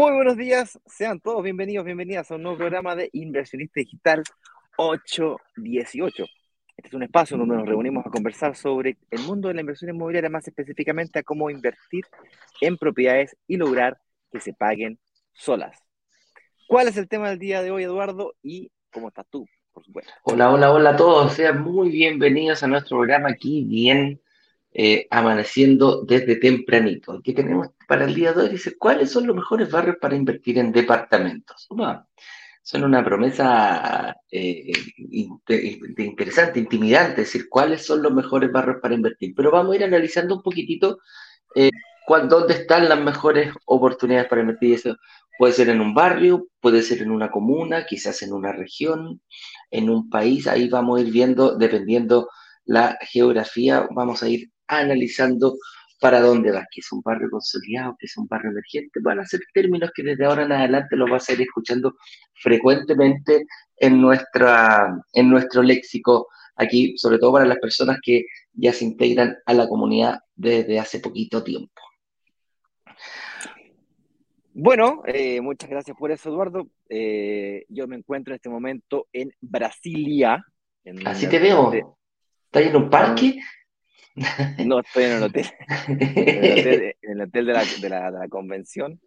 Muy buenos días, sean todos bienvenidos, bienvenidas a un nuevo programa de Inversionista Digital 818. Este es un espacio donde nos reunimos a conversar sobre el mundo de la inversión inmobiliaria, más específicamente a cómo invertir en propiedades y lograr que se paguen solas. ¿Cuál es el tema del día de hoy, Eduardo? ¿Y cómo estás tú, por supuesto? Hola, hola, hola a todos. Sean muy bienvenidos a nuestro programa aquí, bien eh, amaneciendo desde tempranito. ¿Qué tenemos para el día de? Dice, ¿cuáles son los mejores barrios para invertir en departamentos? son una promesa eh, interesante, intimidante, decir, cuáles son los mejores barrios para invertir. Pero vamos a ir analizando un poquitito eh, dónde están las mejores oportunidades para invertir. Eso puede ser en un barrio, puede ser en una comuna, quizás en una región, en un país. Ahí vamos a ir viendo, dependiendo la geografía, vamos a ir analizando para dónde va, que es un barrio consolidado, que es un barrio emergente, van a ser términos que desde ahora en adelante los vas a ir escuchando frecuentemente en, nuestra, en nuestro léxico aquí, sobre todo para las personas que ya se integran a la comunidad desde hace poquito tiempo. Bueno, eh, muchas gracias por eso, Eduardo. Eh, yo me encuentro en este momento en Brasilia. Así te veo. ¿Estás en un parque? No, estoy en el hotel. en el hotel, de, la, de, la, de, la, convención.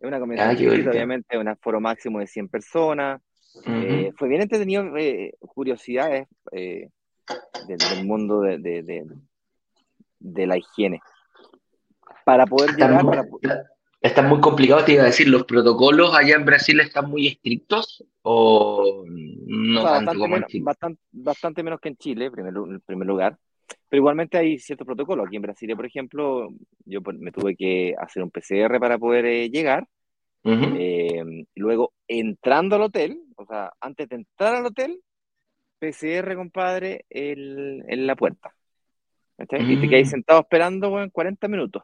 Es una convención ah, obviamente, un aforo máximo de 100 personas. eh, fue bien entretenido, eh, curiosidades eh, del, mundo de, de, de, la higiene. Para poder está llegar. Muy, para... Está muy complicado, te iba a decir, ¿los protocolos allá en Brasil están muy estrictos o no o sea, tanto bastante, como en menos, Chile? bastante, bastante menos que en Chile, primer, en primer lugar. Pero igualmente hay cierto protocolo. Aquí en Brasil, por ejemplo, yo me tuve que hacer un PCR para poder eh, llegar. Uh -huh. eh, luego, entrando al hotel, o sea, antes de entrar al hotel, PCR, compadre, el, en la puerta. Mm. Y te quedas sentado esperando, bueno, 40 minutos.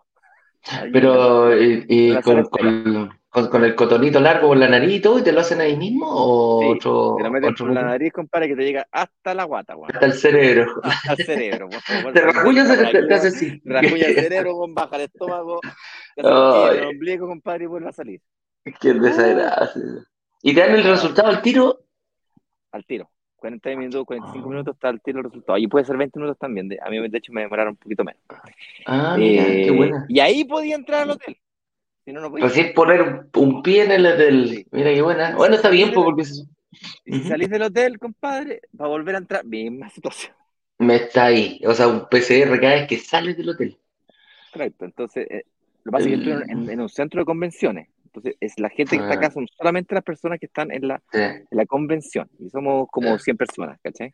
Pero, ¿y, y con, con, con, con, el cotonito largo por la nariz y todo, y te lo hacen ahí mismo? ¿O sí, otro, te lo meten por la nariz, compadre, que te llega hasta la guata, weón. Hasta el cerebro. Hasta el cerebro, por favor. Te rasguñas te, te hace así. Rasguña el cerebro, con baja el estómago, te el ombligo, compadre, y vuelve a salir. Qué desagradable. ¿Y te dan el resultado al tiro? Al tiro. 40 minutos, 45 minutos está el tiro el resultado. Y puede ser 20 minutos también. A mí, de hecho, me demoraron un poquito menos. Ah, mira, Eh, qué buena. Y ahí podía entrar al hotel. Si no, no podía. Recién poner un pie en el hotel. Sí. Mira qué buena. Bueno, está bien, pues, porque Y si salís del hotel, compadre, para volver a entrar, misma situación. me está ahí. O sea, un PCR cada vez que sales del hotel. Correcto. Entonces, eh, lo que pasa es que yo estoy en, en un centro de convenciones. Entonces, es la gente que está Ah. acá son solamente las personas que están en la, Sí. en la convención. Y somos como Ya. 100 personas, ¿cachai?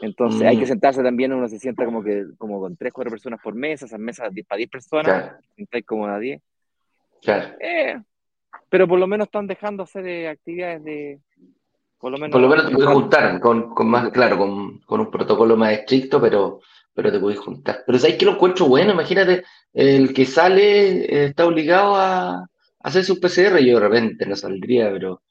Entonces, hay que Mm. sentarse también, uno se sienta como que como con 3, 4 personas por mesa, esas mesas para 10 personas, Claro, sentáis como a 10. Claro. Eh, pero por lo menos están dejando hacer eh, actividades de. Por lo menos. Por lo menos te puedes juntar con, con más, claro, con, con un protocolo más estricto, pero, pero te puedes juntar. Pero ¿sabes que lo encuentro bueno? Imagínate, el que sale eh, está obligado a, hacer su PCR. Yo de repente no saldría, pero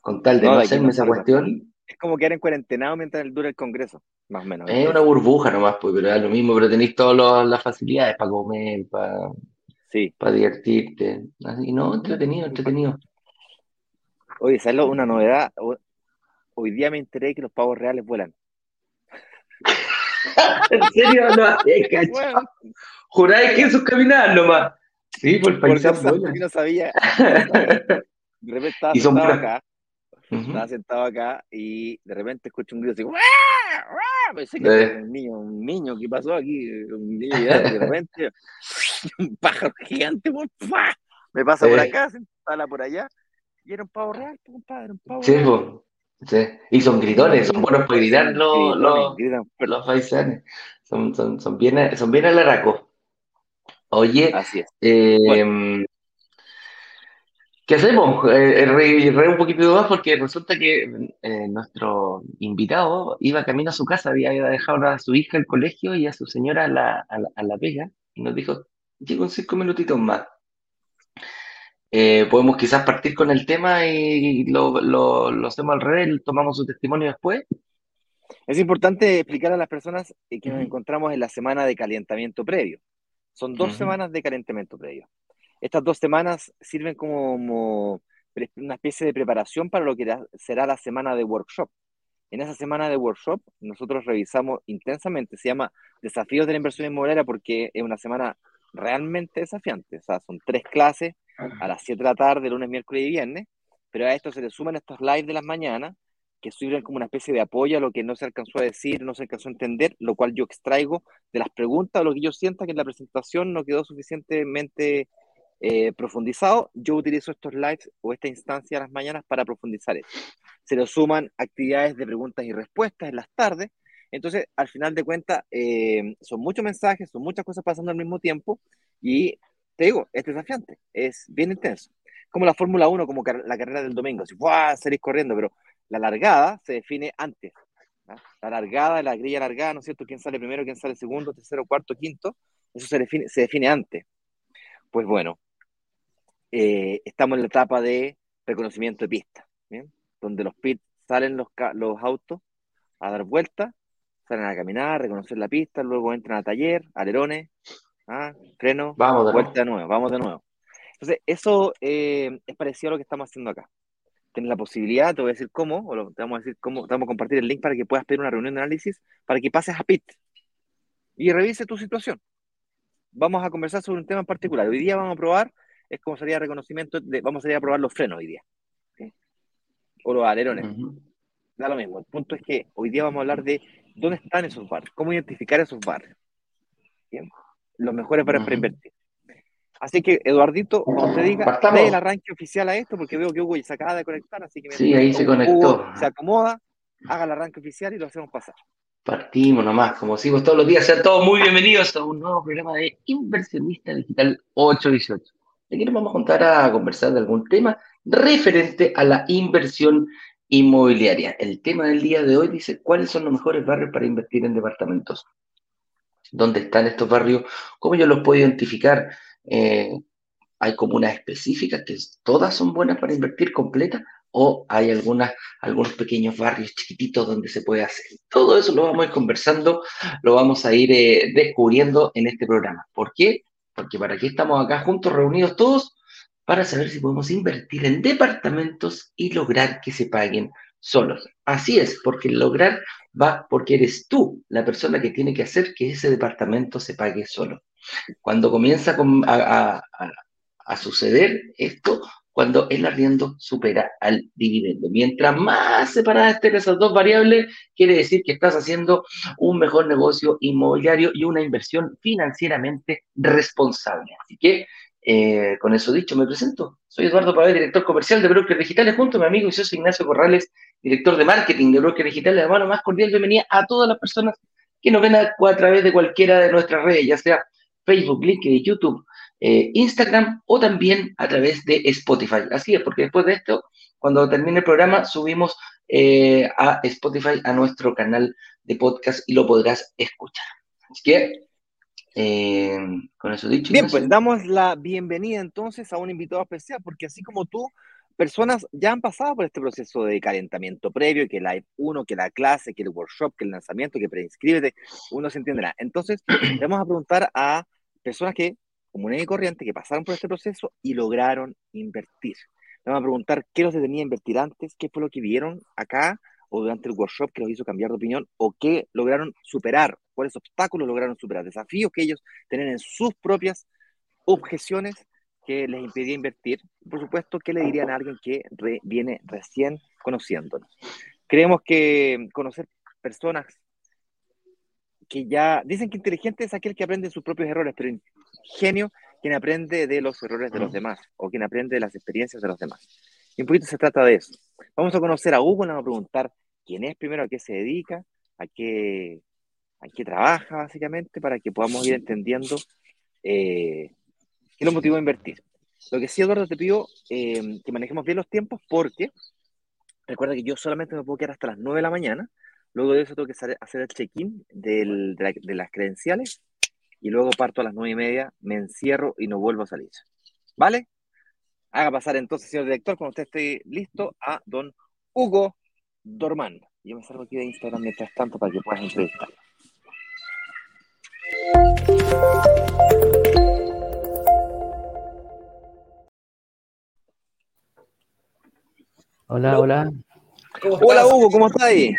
con tal de No, hacerme no esa cuestión, Es como quedar en cuarentenado mientras dura el congreso, más o menos. es una burbuja nomás, pues, pero es lo mismo, pero tenéis todas las facilidades para comer, para, Sí. para divertirte. Así, no, entretenido, entretenido. Oye, ¿sabes lo- una novedad? Ho- Hoy día me enteré que los pavos reales vuelan. ¿En serio? No, eh. Bueno, Juráis que eso es caminar nomás. Sí, por el no, vuela. porque no sabía. De repente estaba Y son buenas. Estaba sentado acá y de repente escucho un grito así, ¡guau! ¡guau! Pensé que era un niño, un niño, ¿qué pasó aquí? Un niño y de repente un pájaro gigante, ¡fua! me pasa por acá, se instala por allá, y era un pavo real, pues, compadre, un pavo Sí, real. po. Sí. Y son gritones, son buenos para gritar los, los, los paisanes. Son, son, son bien, son bien alaracos. Oye, Así es. eh, ¿qué hacemos? Eh, eh, re, re un poquito más porque resulta que eh, nuestro invitado iba camino a su casa, había ido a su hija al colegio y a su señora a la, a la, a la pega y nos dijo, llego en cinco minutitos más. Eh, podemos quizás partir con el tema y lo, lo, lo hacemos al revés, tomamos su testimonio después. Es importante explicar a las personas que nos encontramos en la semana de calentamiento previo. Son dos semanas de calentamiento previo. Estas dos semanas sirven como, una especie de preparación para lo que será la semana de workshop. En esa semana de workshop nosotros revisamos intensamente, se llama Desafíos de la Inversión Inmobiliaria porque es una semana realmente desafiante. O sea, son tres clases a las 7 de la tarde, lunes, miércoles y viernes, pero a esto se le suman estos lives de las mañanas que sirven como una especie de apoyo a lo que no se alcanzó a decir, no se alcanzó a entender, lo cual yo extraigo de las preguntas o lo que yo sienta que en la presentación no quedó suficientemente eh, profundizado. Yo utilizo estos lives o esta instancia a las mañanas para profundizar eso. Se le suman actividades de preguntas y respuestas en las tardes. Entonces, al final de cuentas, eh, son muchos mensajes, son muchas cosas pasando al mismo tiempo y te digo, es desafiante, es bien intenso. Como la Fórmula 1, como la carrera del domingo, si salís corriendo, pero la largada se define antes. La largada, la grilla largada, ¿no es cierto? ¿Quién sale primero, quién sale segundo, tercero, cuarto, quinto? Eso se define, se define antes. Pues bueno, eh, estamos en la etapa de reconocimiento de pista, donde los pits salen los, los autos a dar vueltas, salen a caminar, reconocer la pista, luego entran a taller, alerones, ¿ah? freno, vamos vuelta de nuevo, vamos de nuevo. Entonces, eso eh, es parecido a lo que estamos haciendo acá tienes la posibilidad, te voy a decir cómo, o te vamos a decir cómo, te vamos a compartir el link para que puedas pedir una reunión de análisis, para que pases a PIT y revise tu situación. Vamos a conversar sobre un tema en particular. Hoy día vamos a probar, es como sería reconocimiento, de, vamos a ir a probar los frenos hoy día. O los alerones. Da lo mismo. El punto es que hoy día vamos a hablar de dónde están esos barrios, cómo identificar esos barrios. Los mejores para invertir. Así que, Eduardito, cuando te diga, dé el arranque oficial a esto, porque veo que Hugo se acaba de conectar, así que Sí, ahí se conectó. se acomoda, haga el arranque oficial y lo hacemos pasar. Partimos nomás, como decimos todos los días, sean todos muy bienvenidos a un nuevo programa de Inversionista Digital 818. Aquí nos vamos a juntar a conversar de algún tema referente a la inversión inmobiliaria. El tema del día de hoy dice, ¿cuáles son los mejores barrios para invertir en departamentos? ¿Dónde están estos barrios? ¿Cómo yo los puedo identificar? Eh, hay comunas específicas que todas son buenas para invertir completa o hay algunas, algunos pequeños barrios chiquititos donde se puede hacer. Todo eso lo vamos a ir conversando, lo vamos a ir eh, descubriendo en este programa. ¿Por qué? Porque para qué estamos acá juntos, reunidos todos, para saber si podemos invertir en departamentos y lograr que se paguen solos. Así es, porque lograr va porque eres tú la persona que tiene que hacer que ese departamento se pague solo. Cuando comienza a, suceder esto, cuando el arriendo supera al dividendo. Mientras más separadas estén esas dos variables, quiere decir que estás haciendo un mejor negocio inmobiliario y una inversión financieramente responsable. Así que, eh, con eso dicho, me presento. Soy Eduardo Pavé, director comercial de Brokers Digitales, junto a mi amigo y socio Ignacio Corrales, director de marketing de Brokers Digitales. Hermano, más cordial bienvenida a todas las personas que nos ven a, a través de cualquiera de nuestras redes, ya sea Facebook, LinkedIn, YouTube, eh, Instagram o también a través de Spotify. Así es, porque después de esto, cuando termine el programa, subimos eh, a Spotify a nuestro canal de podcast y lo podrás escuchar. Así que, eh, con eso dicho. Bien, pues damos la bienvenida entonces a un invitado especial, porque así como tú, personas ya han pasado por este proceso de calentamiento previo, que Live 1, que la clase, que el workshop, que el lanzamiento, que preinscríbete, uno se entenderá. Entonces, vamos a preguntar a personas que, comunes y corriente, que pasaron por este proceso y lograron invertir. Vamos a preguntar qué los detenía a invertir antes, qué fue lo que vieron acá o durante el workshop que los hizo cambiar de opinión o qué lograron superar, cuáles obstáculos lograron superar, desafíos que ellos tienen en sus propias objeciones que les impedía invertir. Por supuesto, ¿qué le dirían a alguien que viene recién conociéndonos? Creemos que conocer personas que ya dicen que inteligente es aquel que aprende sus propios errores, pero genio quien aprende de los errores de los demás o quien aprende de las experiencias de los demás. Y un poquito se trata de eso. Vamos a conocer a Hugo, le vamos a preguntar quién es primero, a qué se dedica, a qué, a qué trabaja básicamente, para que podamos ir entendiendo eh, qué lo motivó a invertir. Lo que sí, Eduardo, te pido eh, que manejemos bien los tiempos porque recuerda que yo solamente me puedo quedar hasta las 9 de la mañana Luego de eso tengo que hacer el check-in de, las credenciales y luego parto a las nueve y media, me encierro y no vuelvo a salir. ¿Vale? Haga pasar entonces, señor director, cuando usted esté listo, a don Hugo Dorman. Yo me salgo aquí de Instagram mientras tanto para que puedas entrevistarlo. Hola, hola. Hola Hugo, ¿cómo estás ahí?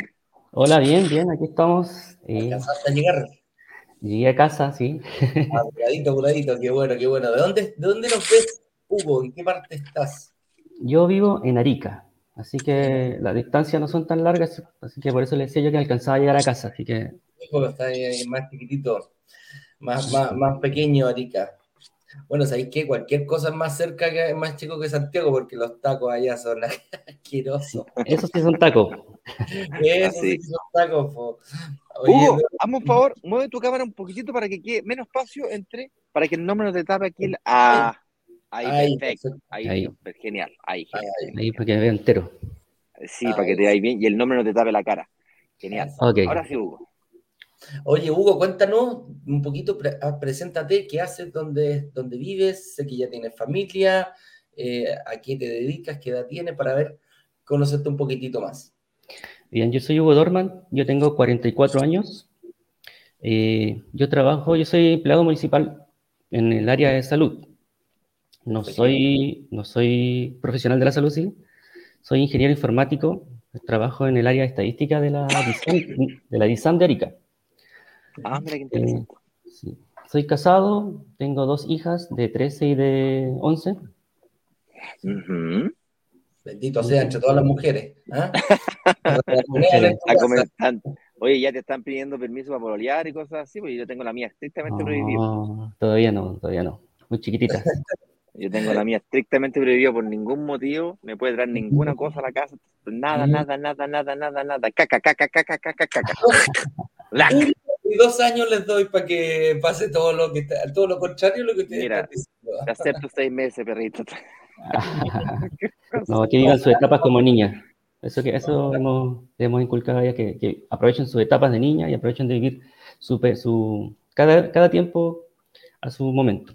Hola, bien, bien, aquí estamos. Y... ¿Alcanzaste llegar? Llegué a casa, sí. Apuradito, apuradito, qué bueno, qué bueno. ¿De dónde, ¿De dónde nos ves, Hugo? ¿En qué parte estás? Yo vivo en Arica, así que las distancias no son tan largas, así que por eso le decía yo que alcanzaba a llegar a casa, así que... Hijo, está ahí, más chiquitito, más, más, más pequeño Arica. Bueno, ¿sabéis qué? Cualquier cosa es más cerca, que más chico que Santiago, porque los tacos allá son asquerosos. Esos sí son tacos. Eso sí son tacos, po. Hugo, hazme un favor, mueve tu cámara un poquitito para que quede menos espacio entre, para que el nombre no te tape aquí. el- Ah, ahí, Ahí, perfecto. Ahí, Ahí. genial. Ahí, genial. Ahí para que me vea entero. Sí, Ahí. para que te veáis bien y el nombre no te tape la cara. Genial. Ok. Ahora sí, Hugo. Oye, Hugo, cuéntanos un poquito, pre- ah, preséntate, qué haces, dónde, dónde vives, sé que ya tienes familia, eh, a qué te dedicas, qué edad tienes, para ver, conocerte un poquitito más. Bien, yo soy Hugo Dorman, yo tengo 44 años. Eh, yo trabajo, yo soy empleado municipal en el área de salud. No soy, no soy profesional de la salud, sí. Soy ingeniero informático, trabajo en el área de estadística de la DISAN, de la DISAN de Arica. Ah, mira qué Eh, interesante. sí. Soy casado, tengo dos hijas de 13 y de 11. Ujú. Bendito sea entre todas las mujeres. ¿ah? Oye, ya te están pidiendo permiso para pololear y cosas así, porque yo tengo la mía estrictamente prohibida. Todavía no, todavía no. Muy chiquititas. Yo tengo la mía estrictamente prohibida por ningún motivo, me puede traer ninguna cosa a la casa, nada, nada, nada, nada, nada, nada, caca, caca, caca, caca, caca. Y dos años les doy para que pase todo lo que está- todo lo contrario a lo que ustedes Mira, están diciendo. Te acepto seis meses, perrito. No, que vivan sus etapas como niñas. Eso, que, eso hemos, hemos inculcado ya que, que aprovechen sus etapas de niña y aprovechen de vivir su, su, cada, cada tiempo a su momento.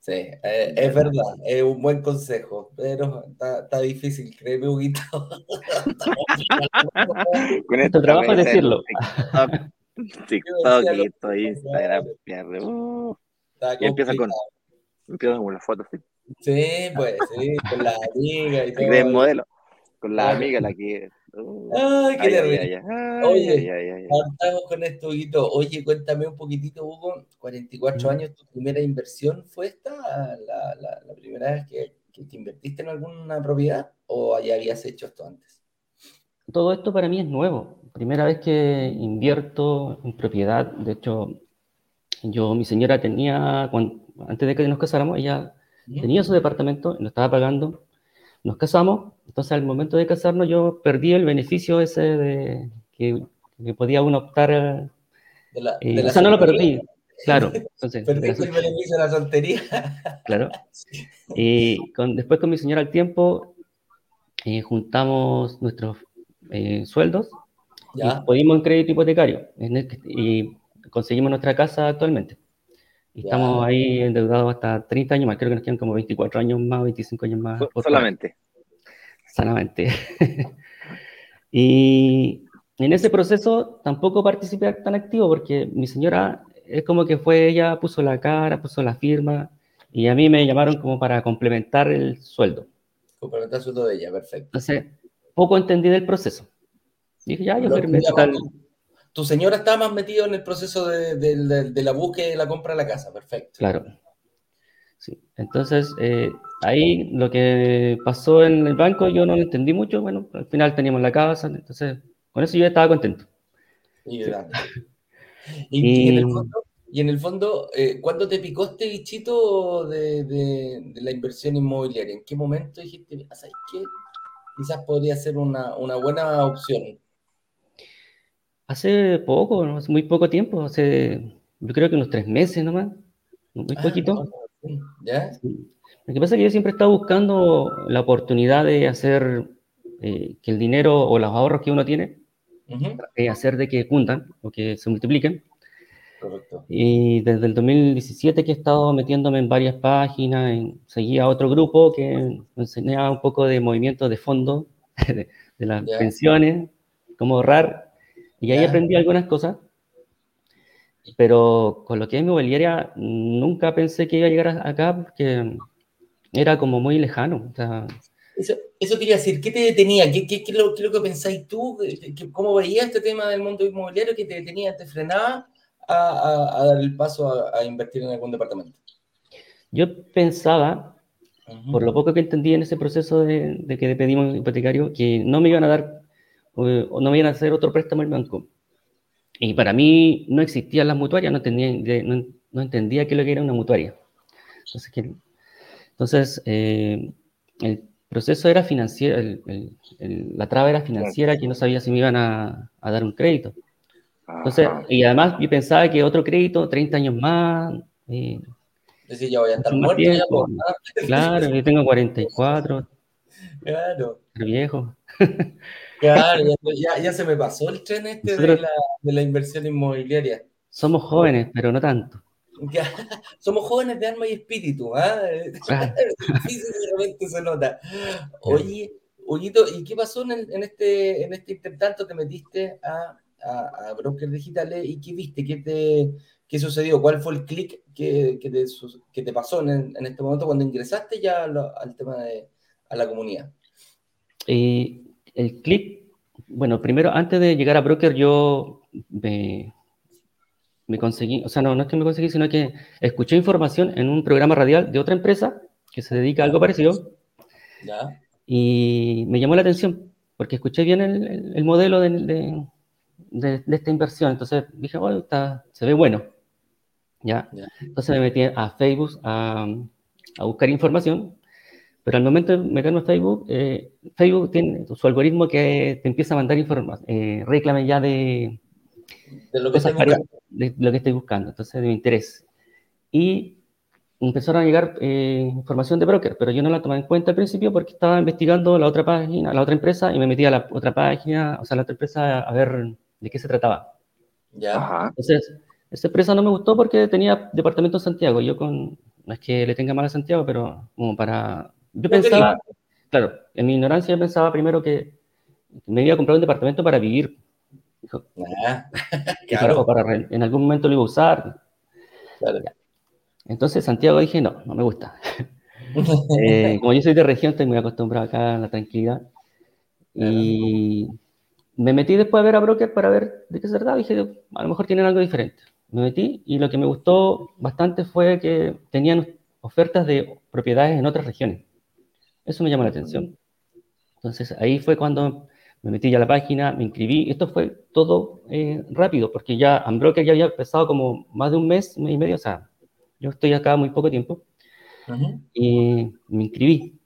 Sí, eh, es verdad, es un buen consejo, pero está, está difícil, créeme, Huguito. Con Nuestro trabajo es decirlo. TikTok, TikTok, esto, Instagram, pierde. Uh, y empieza con, empieza con las fotos, ¿sí? Sí, pues, sí, con la amiga y todo. modelo, con la Claro. amiga, la que. uh, Ay, qué ay, terrible. ay, Oye. Partamos con esto, Huguito. Oye, cuéntame un poquitito, Hugo. 44 Mm. años, ¿tu primera inversión fue esta? ¿La, la- la primera vez que, que te invertiste en alguna propiedad? ¿O ya habías hecho esto antes? Todo esto para mí es nuevo. Primera vez que invierto en propiedad. De hecho, yo, mi señora tenía, antes de que nos casáramos, ella. Tenía su departamento, lo estaba pagando. Nos casamos, entonces al momento de casarnos yo perdí el beneficio ese de que, que podía uno optar. a- De la, eh, de la o sea, no lo perdí, claro. Entonces, Perdiste el beneficio de la soltería. claro. Y con, después con mi señora al tiempo eh, juntamos nuestros eh, sueldos Ya. y pudimos en crédito hipotecario en el que- y conseguimos nuestra casa actualmente. Y Ya. estamos ahí endeudados hasta 30 años más, creo que nos quedan como 24 años más, 25 años más. Solamente. Sanamente. y en ese proceso tampoco participé tan activo porque mi señora es como que fue, ella puso la cara, puso la firma y a mí me llamaron como para complementar el sueldo. Complementar sueldo de ella, perfecto. Entonces, poco entendí del proceso. Dije, ya, yo firmé Tu señora estaba más metido en el proceso de, de- de- de la búsqueda y de la compra de la casa, perfecto. Claro. Sí. Entonces, eh, ahí lo que pasó en el banco yo no lo entendí mucho. Bueno, al final teníamos la casa, entonces con eso yo estaba contento. Y. Y- y en el fondo, y en el fondo, eh, ¿cuándo te picó este bichito de, la inversión inmobiliaria? ¿En qué momento dijiste, "Mira, ¿sabes qué? Quizás podría ser una, una buena opción. Hace poco, ¿no? hace muy poco tiempo, hace yo creo que unos tres meses nomás, muy Ah, poquito. ¿Ya? Lo que pasa es que yo siempre he estado buscando la oportunidad de hacer eh, que el dinero o los ahorros que uno tiene, Ujú, eh, hacer de que cundan o que se multipliquen. Correcto. Y desde el 2017 que he estado metiéndome en varias páginas, en- seguía a otro grupo que me enseñaba un poco de movimiento de fondo, de, de las pensiones, cómo ahorrar, y ahí aprendí algunas cosas. Pero con lo que es inmobiliaria, nunca pensé que iba a llegar a- acá porque era como muy lejano. O sea, Eso, eso quería decir, ¿qué te detenía? ¿Qué, qué, qué, es, lo, qué es, lo, que pensáis tú? ¿Cómo veías este tema del mundo inmobiliario que te detenía, te frenaba a, a, a dar el paso a, a, invertir en algún departamento? Yo pensaba, uh -huh. por lo poco que entendí en ese proceso de, de que pedimos hipotecario, que no me iban a dar o no me iban a hacer otro préstamo el banco. Y para mí no existían las mutuarias, no, tenía, no, no entendía qué lo que era una mutuaria. Entonces, que, entonces eh, el proceso era financiero, el, el, el, la traba era financiera, que no sabía si me iban a, a dar un crédito. Entonces, y además yo pensaba que otro crédito, 30 años más. Eh, es decir, ya voy a estar muerto. Ya por... Claro, yo tengo 44. Claro. Viejo. Claro, ya, ya, se me pasó el tren este Nosotros, de, la, de la inversión inmobiliaria. Somos jóvenes, pero no tanto. Ya, somos jóvenes de alma y espíritu, ¿ah? Claro. sí, sí, se nota. Oye, Ollito, ¿y qué pasó en, en, este, en este intertanto? ¿Te metiste a, a, a brokers digitales y qué viste? ¿Qué, te, qué sucedió? ¿Cuál fue el clic que, que, te, que te pasó en, en, este momento cuando ingresaste ya lo, al tema de a la comunidad? Eh, el clic, bueno, primero, antes de llegar a broker, yo me, me conseguí, o sea, no, no es que me conseguí, sino que escuché información en un programa radial de otra empresa que se dedica a algo parecido. ¿Ya? Y me llamó la atención, porque escuché bien el, el, el modelo de, de, de, de, esta inversión. Entonces dije, bueno, está, se ve bueno. ¿Ya? ¿Ya? Entonces me metí a Facebook a, a buscar información pero al momento de meterme a Facebook, eh, Facebook tiene su algoritmo que te empieza a mandar información, eh, reclame ya de, de, lo que de, lo que estoy buscando, entonces de mi interés. Y empezaron a llegar eh, información de broker, pero yo no la tomé en cuenta al principio porque estaba investigando la otra página, la otra empresa, y me metí a la otra página, o sea, la otra empresa, a ver de qué se trataba. Ya. Entonces, esa empresa no me gustó porque tenía departamento en Santiago. Yo con, no es que le tenga mal a Santiago, pero como para yo pensaba, claro, en mi ignorancia yo pensaba primero que me iba a comprar un departamento para vivir. Ah, claro. para, para, en algún momento lo iba a usar. Claro. Entonces Santiago dije, no, no me gusta. eh, como yo soy de región, estoy muy acostumbrado acá a la tranquilidad. Y me metí después a ver a Broker para ver de qué se trataba. Dije, a lo mejor tienen algo diferente. Me metí y lo que me gustó bastante fue que tenían ofertas de propiedades en otras regiones. Eso me llamó la atención. Entonces ahí fue cuando me metí ya a la página, me inscribí. Esto fue todo eh, rápido, porque ya Ambroker ya había empezado como más de un mes, mes y medio, o sea, yo estoy acá muy poco tiempo. Uh -huh. Y me inscribí,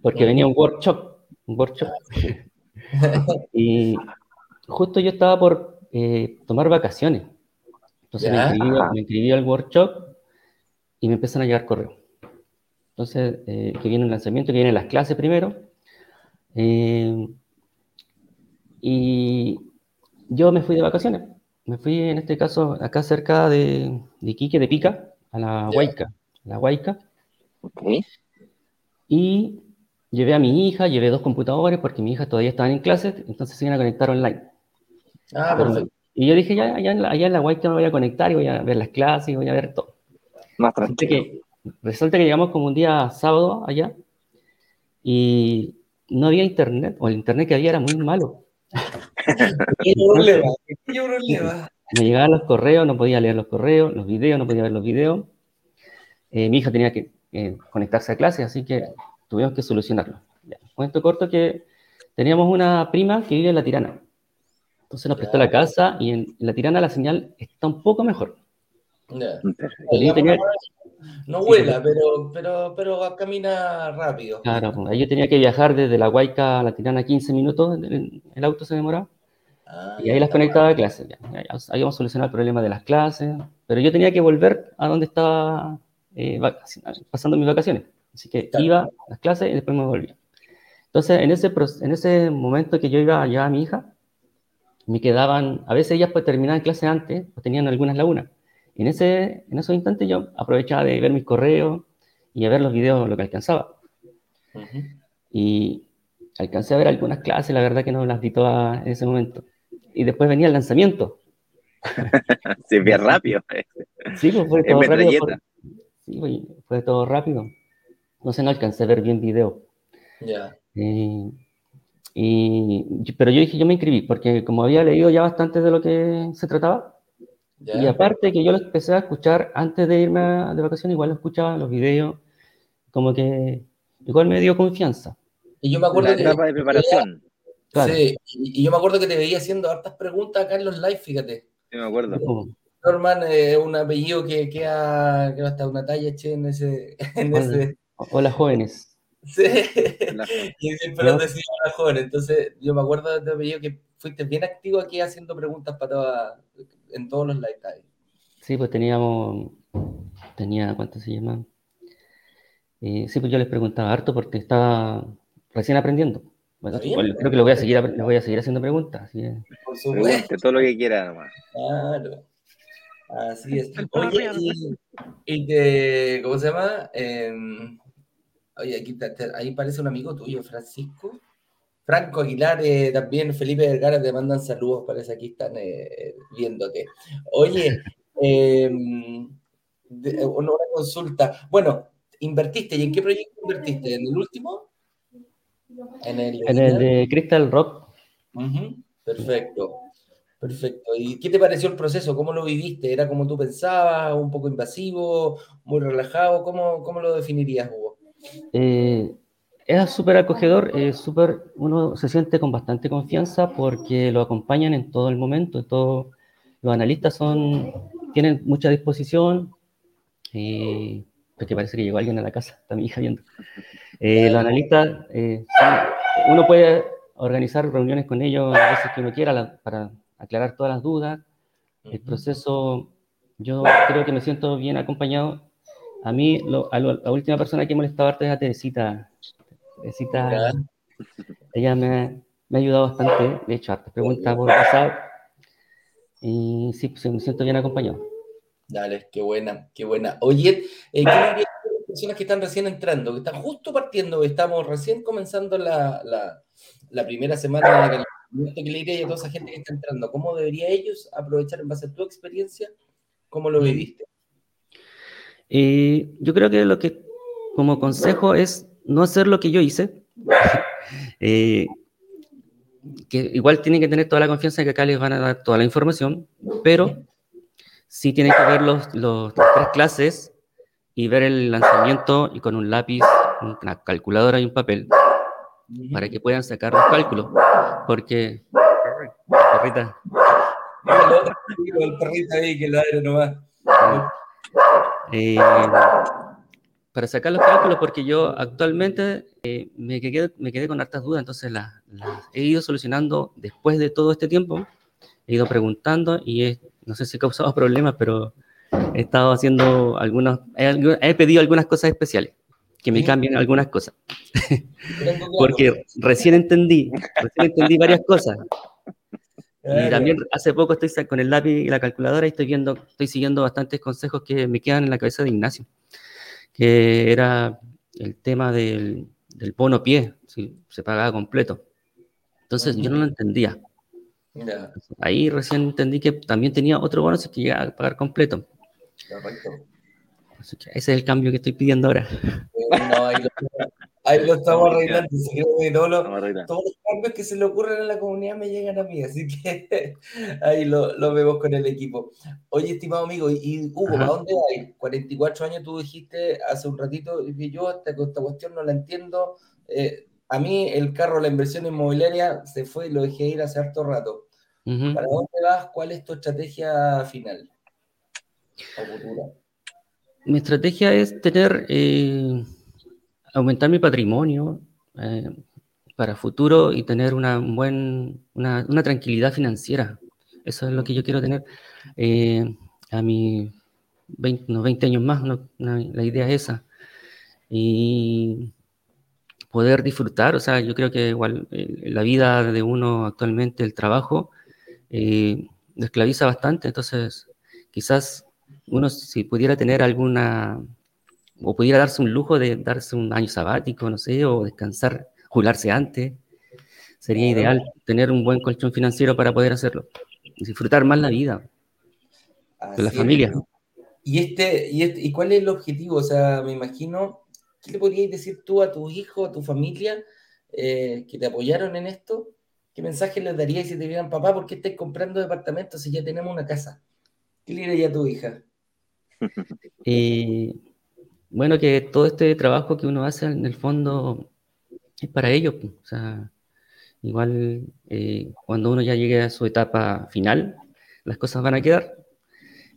porque uh -huh. venía un workshop, un workshop. y justo yo estaba por eh, tomar vacaciones. Entonces me inscribí, me inscribí, al workshop y me empiezan a llegar correos. Entonces, eh, que viene el lanzamiento, que vienen las clases primero. Eh, y yo me fui de vacaciones. Me fui, en este caso, acá cerca de, de Iquique, de Pica, a la Huayca. La Huayca. Okay. Y llevé a mi hija, llevé dos computadores porque mi hija todavía estaban en clases, entonces se iban a conectar online. Ah, perfecto. Y yo dije, ya, allá en la, allá en la Huayca me voy a conectar y voy a ver las clases y voy a ver todo. Más tranquilo. Que, resulta que llegamos como un día sábado allá y no había internet, o el internet que había era muy malo. ¿Qué problema? ¿Qué problema? Me llegaban los correos, no podía leer los correos, los videos, no podía ver los videos. Eh, mi hija tenía que eh, conectarse a clase, así que tuvimos que solucionarlo. Ya. Cuento corto que teníamos una prima que vive en La Tirana. Entonces nos prestó la casa y en, en La Tirana la señal está un poco mejor. Yeah. Tenía, no vuela, pero, pero, pero camina rápido. Claro, pues, yo tenía que viajar desde la Huayca a la Tirana 15 minutos, el, el auto se demoraba. Ah, y ahí las conectaba a clases. Habíamos solucionado el problema de las clases, pero yo tenía que volver a donde estaba eh, pasando mis vacaciones. Así que claro. iba a las clases y después me volvía. Entonces, en ese, en ese momento que yo iba a llevar a mi hija, me quedaban, a veces ellas pues terminaban clase antes, o tenían algunas lagunas. Y en, ese, en esos instantes yo aprovechaba de ver mis correos y a ver los videos, lo que alcanzaba. Uh -huh. Y alcancé a ver algunas clases, la verdad que no las vi todas en ese momento. Y después venía el lanzamiento. sí, bien rápido. Sí, pues fue todo rápido. Fue, sí, fue todo rápido. Entonces no alcancé a ver bien video. Ya. y, pero yo dije, yo me inscribí, porque como había leído ya bastante de lo que se trataba, y aparte que yo lo empecé a escuchar antes de irme de vacaciones, igual lo escuchaba los videos, como que igual me dio confianza. Y yo me acuerdo la etapa de preparación. Sí, y, yo me acuerdo que te veía haciendo hartas preguntas acá en los live, fíjate. Sí, me acuerdo. Norman es un apellido que queda, que hasta una talla che en ese. En hola, ese... hola jóvenes. Sí, y siempre lo decía hola jóvenes. Entonces, yo me acuerdo de tu apellido que fuiste bien activo aquí haciendo preguntas para toda, en todos los live Sí, pues teníamos. Tenía, ¿cuánto se llama? Eh, sí, pues yo les preguntaba harto porque estaba recién aprendiendo. Bueno, creo que lo voy a seguir, le voy a seguir haciendo preguntas. Así Por supuesto. todo lo que quiera nomás. Claro. Así es. Oye, y, y ¿cómo se llama? Em, oye, aquí ahí parece un amigo tuyo, Francisco. Franco Aguilar, eh, también Felipe Vergara te mandan saludos, parece aquí están eh, viéndote. Oye, em, una consulta. Bueno, invertiste, ¿y en qué proyecto invertiste? ¿En el último? En el, de Crystal Rock. Perfecto. Perfecto. ¿Y qué te pareció el proceso? ¿Cómo lo viviste? ¿Era como tú pensabas? ¿Un poco invasivo? ¿Muy relajado? ¿Cómo, cómo lo definirías, Hugo? Eh, era súper acogedor, eh, súper, uno se siente con bastante confianza porque lo acompañan en todo el momento. Todo, los analistas son, tienen mucha disposición. Eh, porque parece que llegó alguien a la casa, está mi hija viendo. Eh, los analistas, eh, uno puede organizar reuniones con ellos a veces que uno quiera para aclarar todas las dudas. El proceso, yo creo que me siento bien acompañado. A mí, la última persona que molestaba harto es a Teresita. Teresita, ella me, me, ha ayudado bastante. De hecho, hartas preguntas por WhatsApp. Y sí, pues, me siento bien acompañado. Dale, qué buena, qué buena. Oye, eh, ¿qué las personas que están recién entrando, que están justo partiendo, estamos recién comenzando la, la, primera semana de que le diré a toda esa gente que está entrando? ¿Cómo debería ellos aprovechar en base a tu experiencia? ¿Cómo lo viviste? Eh, yo creo que lo que como consejo es no hacer lo que yo hice. Eh, que igual tienen que tener toda la confianza de que acá les van a dar toda la información, pero sí tienen que ver los, los, las tres clases y ver el lanzamiento y con un lápiz, una calculadora y un papel para que puedan sacar los cálculos. Porque, perrita. El perrito ahí que ladre nomás. Eh, para sacar los cálculos, porque yo actualmente eh, me, quedé, me quedé con hartas dudas, entonces las he ido solucionando después de todo este tiempo, he ido preguntando y he no sé si he causado problemas, pero he estado haciendo algunos, he, pedido algunas cosas especiales, que me cambien algunas cosas. Porque recién entendí, recién entendí varias cosas. Y también hace poco estoy con el lápiz y la calculadora y estoy viendo, estoy siguiendo bastantes consejos que me quedan en la cabeza de Ignacio, que era el tema del, del bono pie, si se pagaba completo. Entonces yo no lo entendía. Ahí recién entendí que también tenía otro bono si que llegaba a pagar completo. ese es el cambio que estoy pidiendo ahora. ahí, lo, estamos arreglando. todos los cambios que se le ocurren a la comunidad me llegan a mí, así que ahí lo, lo vemos con el equipo. Oye, estimado amigo, y Hugo, ¿a dónde vas? 44 años tú dijiste hace un ratito, que yo esta, esta cuestión no la entiendo. Eh, a mí el carro, la inversión inmobiliaria, se fue y lo dejé ir hace harto rato. ¿Para dónde vas? ¿Cuál es tu estrategia final? Mi estrategia es tener, eh, aumentar mi patrimonio eh, para futuro y tener una, buen, una, tranquilidad financiera. Eso es lo que yo quiero tener eh, a mis 20, 20 años más. la idea es esa. Y poder disfrutar, o sea, yo creo que igual la vida de uno actualmente, el trabajo, eh, esclaviza bastante, entonces quizás uno si pudiera tener alguna, o pudiera darse un lujo de darse un año sabático, no sé, o descansar, jubilarse antes, sería ideal tener un buen colchón financiero para poder hacerlo, disfrutar más la vida, con la familia. ¿Y, este, y, este, ¿Y cuál es el objetivo? O sea, me imagino ¿qué le podrías decir tú a tu hijo, a tu familia eh, que te apoyaron en esto? ¿Qué mensaje les darías si te vieran, papá, por qué estás comprando departamentos si ya tenemos una casa? ¿Qué le diría a tu hija? Y bueno, que todo este trabajo que uno hace en el fondo es para ellos. O sea, igual eh, cuando uno ya llegue a su etapa final, las cosas van a quedar.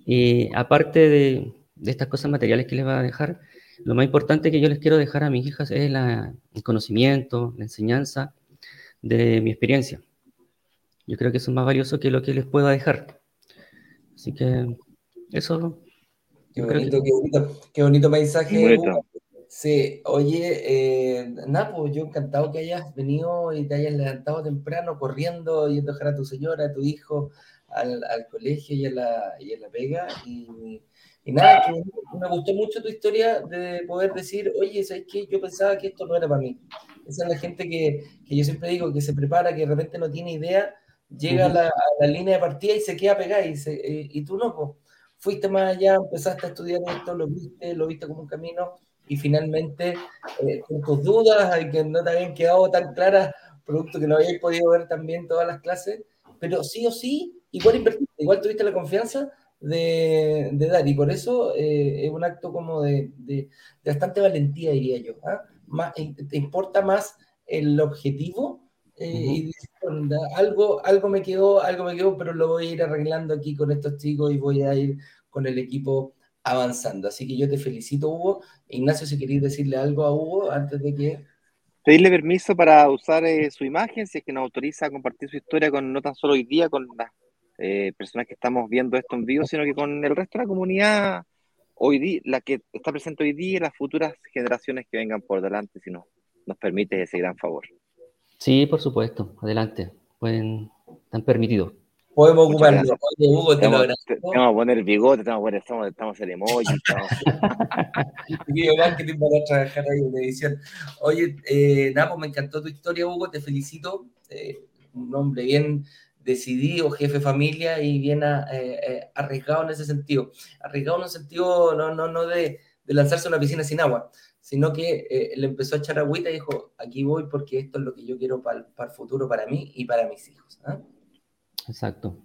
Y aparte de, estas cosas materiales que les va a dejar, lo más importante que yo les quiero dejar a mis hijas es el conocimiento, la enseñanza de mi experiencia. Yo creo que eso es más valioso que lo que les pueda dejar. Así que eso. Qué bonito, qué bonito, qué bonito mensaje. Sí, oye, eh, Napo, yo encantado que hayas venido y te hayas levantado temprano, corriendo, yendo a dejar a tu señora, a tu hijo al, al colegio y a la, y a la pega. Y, y nada, que me gustó mucho tu historia de poder decir, oye, ¿sabes qué? Yo pensaba que esto no era para mí. Esa es la gente que, que yo siempre digo, que se prepara, que de repente no tiene idea, llega a, la, a, la, línea de partida y se queda pegada. Y, se, y, y tú no, pues, fuiste más allá, empezaste a estudiar esto, lo viste, lo viste como un camino y finalmente eh, con tus dudas que no te habían quedado tan claras, producto que no habías podido ver también todas las clases, pero sí o sí, igual invertiste, igual tuviste la confianza de, de dar y por eso eh, es un acto como de, de, de, bastante valentía, diría yo. ¿ah? Más, te importa más el objetivo eh, uh -huh. y dices, algo, algo me quedó, algo me quedó, pero lo voy a ir arreglando aquí con estos chicos y voy a ir con el equipo avanzando. Así que yo te felicito, Hugo. Ignacio, si queréis decirle algo a Hugo antes de que... Pedirle permiso para usar eh, su imagen, si es que nos autoriza a compartir su historia con no tan solo hoy día, con las eh, personas que estamos viendo esto en vivo, sino que con el resto de la comunidad hoy día, la que está presente hoy día y las futuras generaciones que vengan por delante, si no, nos permite ese gran favor. Sí, por supuesto, adelante, pueden, están permitidos. Podemos ocuparlo. Oye, Hugo, te, vamos, te, vamos a poner el bigote, te vamos a poner, estamos, estamos el emoji. Estamos... marketing para trabajar ahí en edición. Oye, eh, Napo, me encantó tu historia, Hugo, te felicito. Eh, un hombre bien decidido, jefe de familia y bien eh, eh, arriesgado en ese sentido. Arriesgado en el sentido no, no, no de, de lanzarse a una piscina sin agua, sino que eh, le empezó a echar agüita y dijo, aquí voy porque esto es lo que yo quiero para, el futuro, para mí y para mis hijos. ¿eh? Exacto.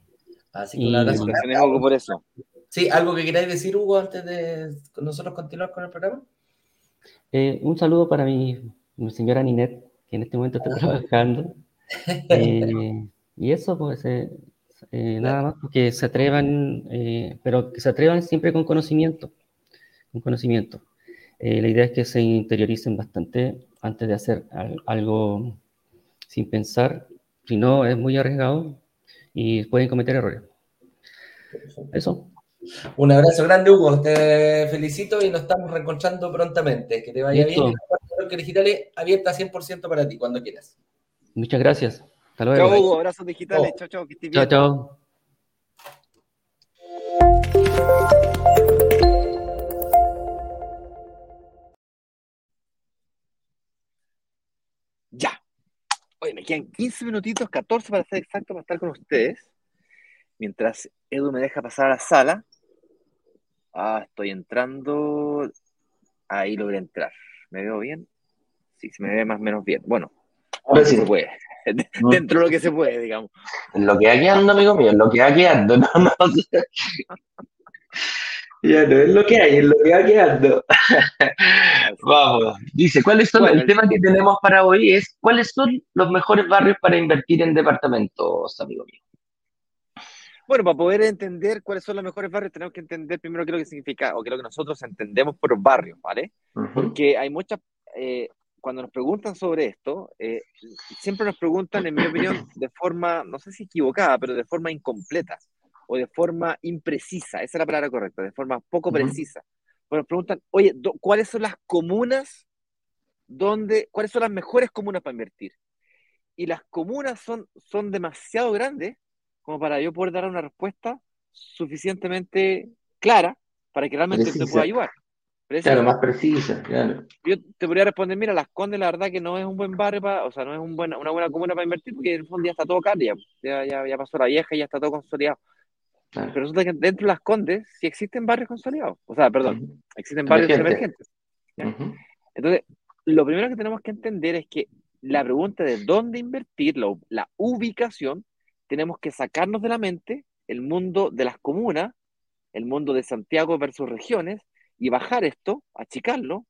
Así que un abrazo. algo por eso. Sí, ¿algo que queráis decir, Hugo, antes de nosotros continuar con el programa? Eh, un saludo para mi, mi, señora Ninet, que en este momento está trabajando. Eh, y eso, pues, eh, nada más, que se atrevan, pero que se atrevan siempre con conocimiento, con conocimiento. La idea es que se interioricen bastante antes de hacer algo sin pensar, si no es muy arriesgado, y pueden cometer errores. Eso. Un abrazo grande, Hugo. Te felicito y nos estamos reencontrando prontamente. Que te vaya Listo. bien. Que digitales abierta 100% para ti, cuando quieras. Muchas gracias. Hasta luego. Chao, Hugo. Abrazos digitales. Chao, chao. Que estés bien. Chao, chao. Oye, me quedan 15 minutitos, 14 para ser exacto, para estar con ustedes. Mientras Edu me deja pasar a la sala. Ah, estoy entrando. Ahí logré entrar. ¿Me veo bien? Sí, se me ve más o menos bien. Bueno, ahora sí se puede. Dentro de lo que se puede, digamos. Lo que aquí ando, amigo mío, lo que aquí ando. No, no. Ya no es lo que hay, es lo que va quedando. Vamos. Dice, ¿cuáles son? Bueno, el tema que tenemos para hoy es cuáles son los mejores barrios para invertir en departamentos, amigo mío. Bueno, para poder entender cuáles son los mejores barrios, tenemos que entender primero qué es lo que significa o qué es lo que nosotros entendemos por barrios, ¿vale? Uh -huh. Porque hay muchas, eh, cuando nos preguntan sobre esto, eh, siempre nos preguntan, en mi opinión, de forma, no sé si equivocada, pero de forma incompleta o de forma imprecisa, esa es la palabra correcta, de forma poco precisa. Uh -huh. Bueno, nos preguntan, oye, ¿cuáles son las comunas donde, cuáles son las mejores comunas para invertir? Y las comunas son, son demasiado grandes como para yo poder dar una respuesta suficientemente clara para que realmente precisa. te pueda ayudar. Precisa. Claro, más precisa, claro. Yo te podría responder, mira, Las Condes la verdad que no es un buen barrio, para, o sea, no es un buen, una buena comuna para invertir porque en el fondo ya está todo caro, ya, ya, ya pasó la vieja y ya está todo consolidado. Claro. Pero resulta que dentro de Las Condes sí existen barrios consolidados, o sea, perdón, uh -huh. existen barrios emergentes. Uh -huh. Entonces, lo primero que tenemos que entender es que la pregunta de dónde invertir, la, la ubicación, tenemos que sacarnos de la mente el mundo de las comunas, el mundo de Santiago versus regiones, y bajar esto, achicarlo,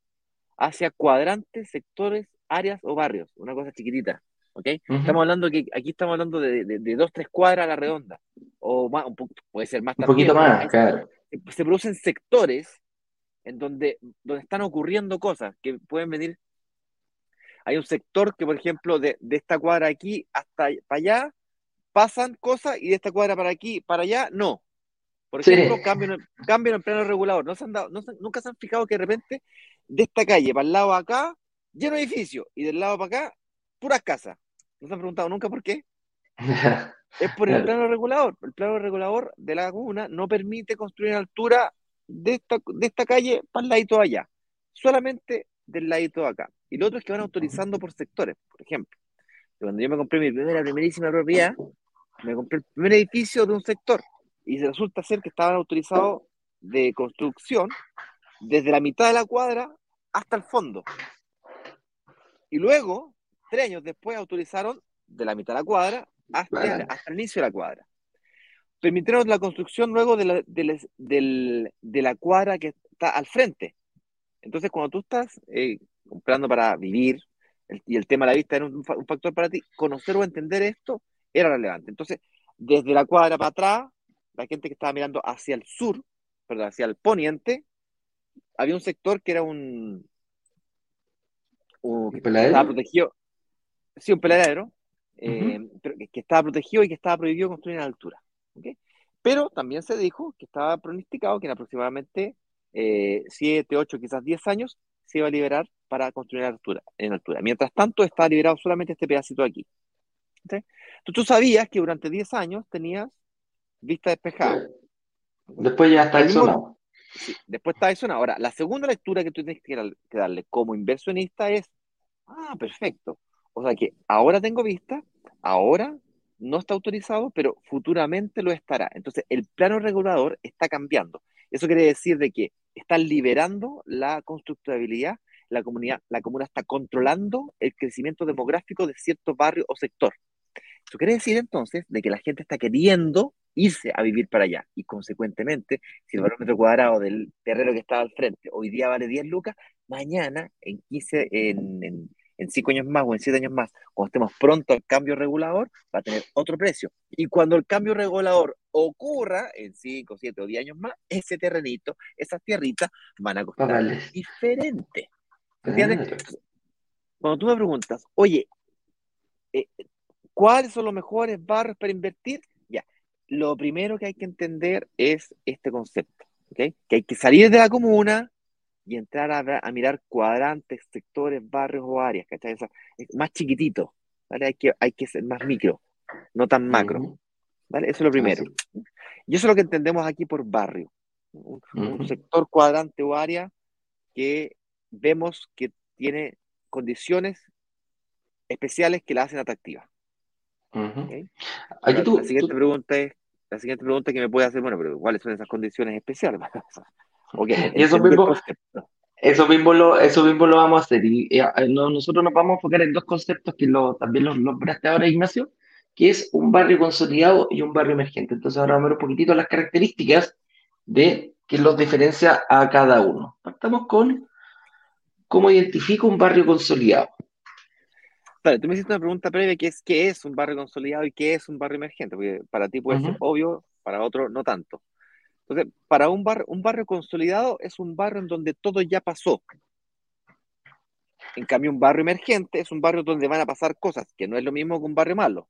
hacia cuadrantes, sectores, áreas o barrios, una cosa chiquitita. ¿Ok? Estamos hablando que aquí estamos hablando de, de, dos, tres cuadras a la redonda, o más, un puede ser más. Un poquito más, claro. Se, producen sectores en donde, donde están ocurriendo cosas que pueden venir. Hay un sector que, por ejemplo, de, de esta cuadra aquí hasta para allá pasan cosas y de esta cuadra para aquí, para allá, no. Por ejemplo, cambio en el plano regulador. ¿No se han dado, no nunca se han fijado que de repente de esta calle para el lado acá, lleno de edificios, y del lado para acá, puras casas. ¿No se han preguntado nunca por qué? es por el plano regulador. El plano regulador de la comuna no permite construir en altura de esta, de esta calle para el ladito allá. Solamente del ladito de acá. Y lo otro es que van autorizando por sectores. Por ejemplo, cuando yo me compré mi primera, primerísima propiedad, me compré el primer edificio de un sector y resulta ser que estaban autorizados de construcción desde la mitad de la cuadra hasta el fondo. Y luego, tres años después, autorizaron de la mitad de la cuadra hasta, hasta el inicio de la cuadra. Permitieron la construcción luego de la, de la, cuadra que está al frente. Entonces, cuando tú estás eh, comprando para vivir, y el tema de la vista era un, un, factor para ti, conocer o entender esto era relevante. Entonces, desde la cuadra para atrás, la gente que estaba mirando hacia el sur, perdón, hacia el poniente, había un sector que era un, que estaba protegido, sí, un peladero, eh, que, estaba protegido y que estaba prohibido construir en altura. Pero también se dijo que estaba pronosticado que en aproximadamente 7, eh, 8, quizás 10 años se iba a liberar para construir en altura. En altura. Mientras tanto, está liberado solamente este pedacito aquí. Entonces, tú sabías que durante 10 años tenías vista despejada. Después ya está eso Sí, después está eso Ahora, la segunda lectura que tú tienes que darle como inversionista es, ah, perfecto. O sea que ahora tengo vista, ahora no está autorizado, pero futuramente lo estará. Entonces, el plano regulador está cambiando. Eso quiere decir de que están liberando la constructibilidad, la comunidad, la comuna está controlando el crecimiento demográfico de cierto barrio o sector. Eso quiere decir entonces de que la gente está queriendo irse a vivir para allá. Y consecuentemente, si el valor metro cuadrado del terreno que estaba al frente hoy día vale 10 lucas, mañana, en 15, en, en, en 5 años más o en 7 años más, cuando estemos pronto al cambio regulador, va a tener otro precio. Y cuando el cambio regulador ocurra en 5, 7 o 10 años más, ese terrenito, esas tierritas van a costar diferente. ¿Entiendes? Cuando tú me preguntas, oye, eh, ¿cuáles son los mejores barrios para invertir? lo primero que hay que entender es este concepto, ¿okay? que hay que salir de la comuna y entrar a, mirar cuadrantes, sectores, barrios o áreas, ¿cachai? es más chiquitito, ¿vale? Hay que, hay que ser más micro, no tan macro, ¿vale? Eso es lo primero. Y eso es lo que entendemos aquí por barrio, un, sector, cuadrante o área que vemos que tiene condiciones especiales que la hacen atractiva. Aquí tú, la siguiente pregunta es, la siguiente pregunta que me puede hacer, bueno, pero ¿cuáles son esas condiciones especiales? y eso mismo, eso mismo, lo, eso mismo lo vamos a hacer. Y, eh, nosotros nos vamos a enfocar en dos conceptos que lo, también los nombraste ahora, Ignacio, que es un barrio consolidado y un barrio emergente. Entonces ahora vamos a ver un poquitito las características de qué los diferencia a cada uno. Partamos con cómo identifico un barrio consolidado. Vale, tú me hiciste una pregunta previa que es qué es un barrio consolidado y qué es un barrio emergente, porque para ti puede ser obvio, para otro no tanto. Entonces, para un barrio, un barrio consolidado es un barrio en donde todo ya pasó. En cambio, un barrio emergente es un barrio donde van a pasar cosas, que no es lo mismo que un barrio malo.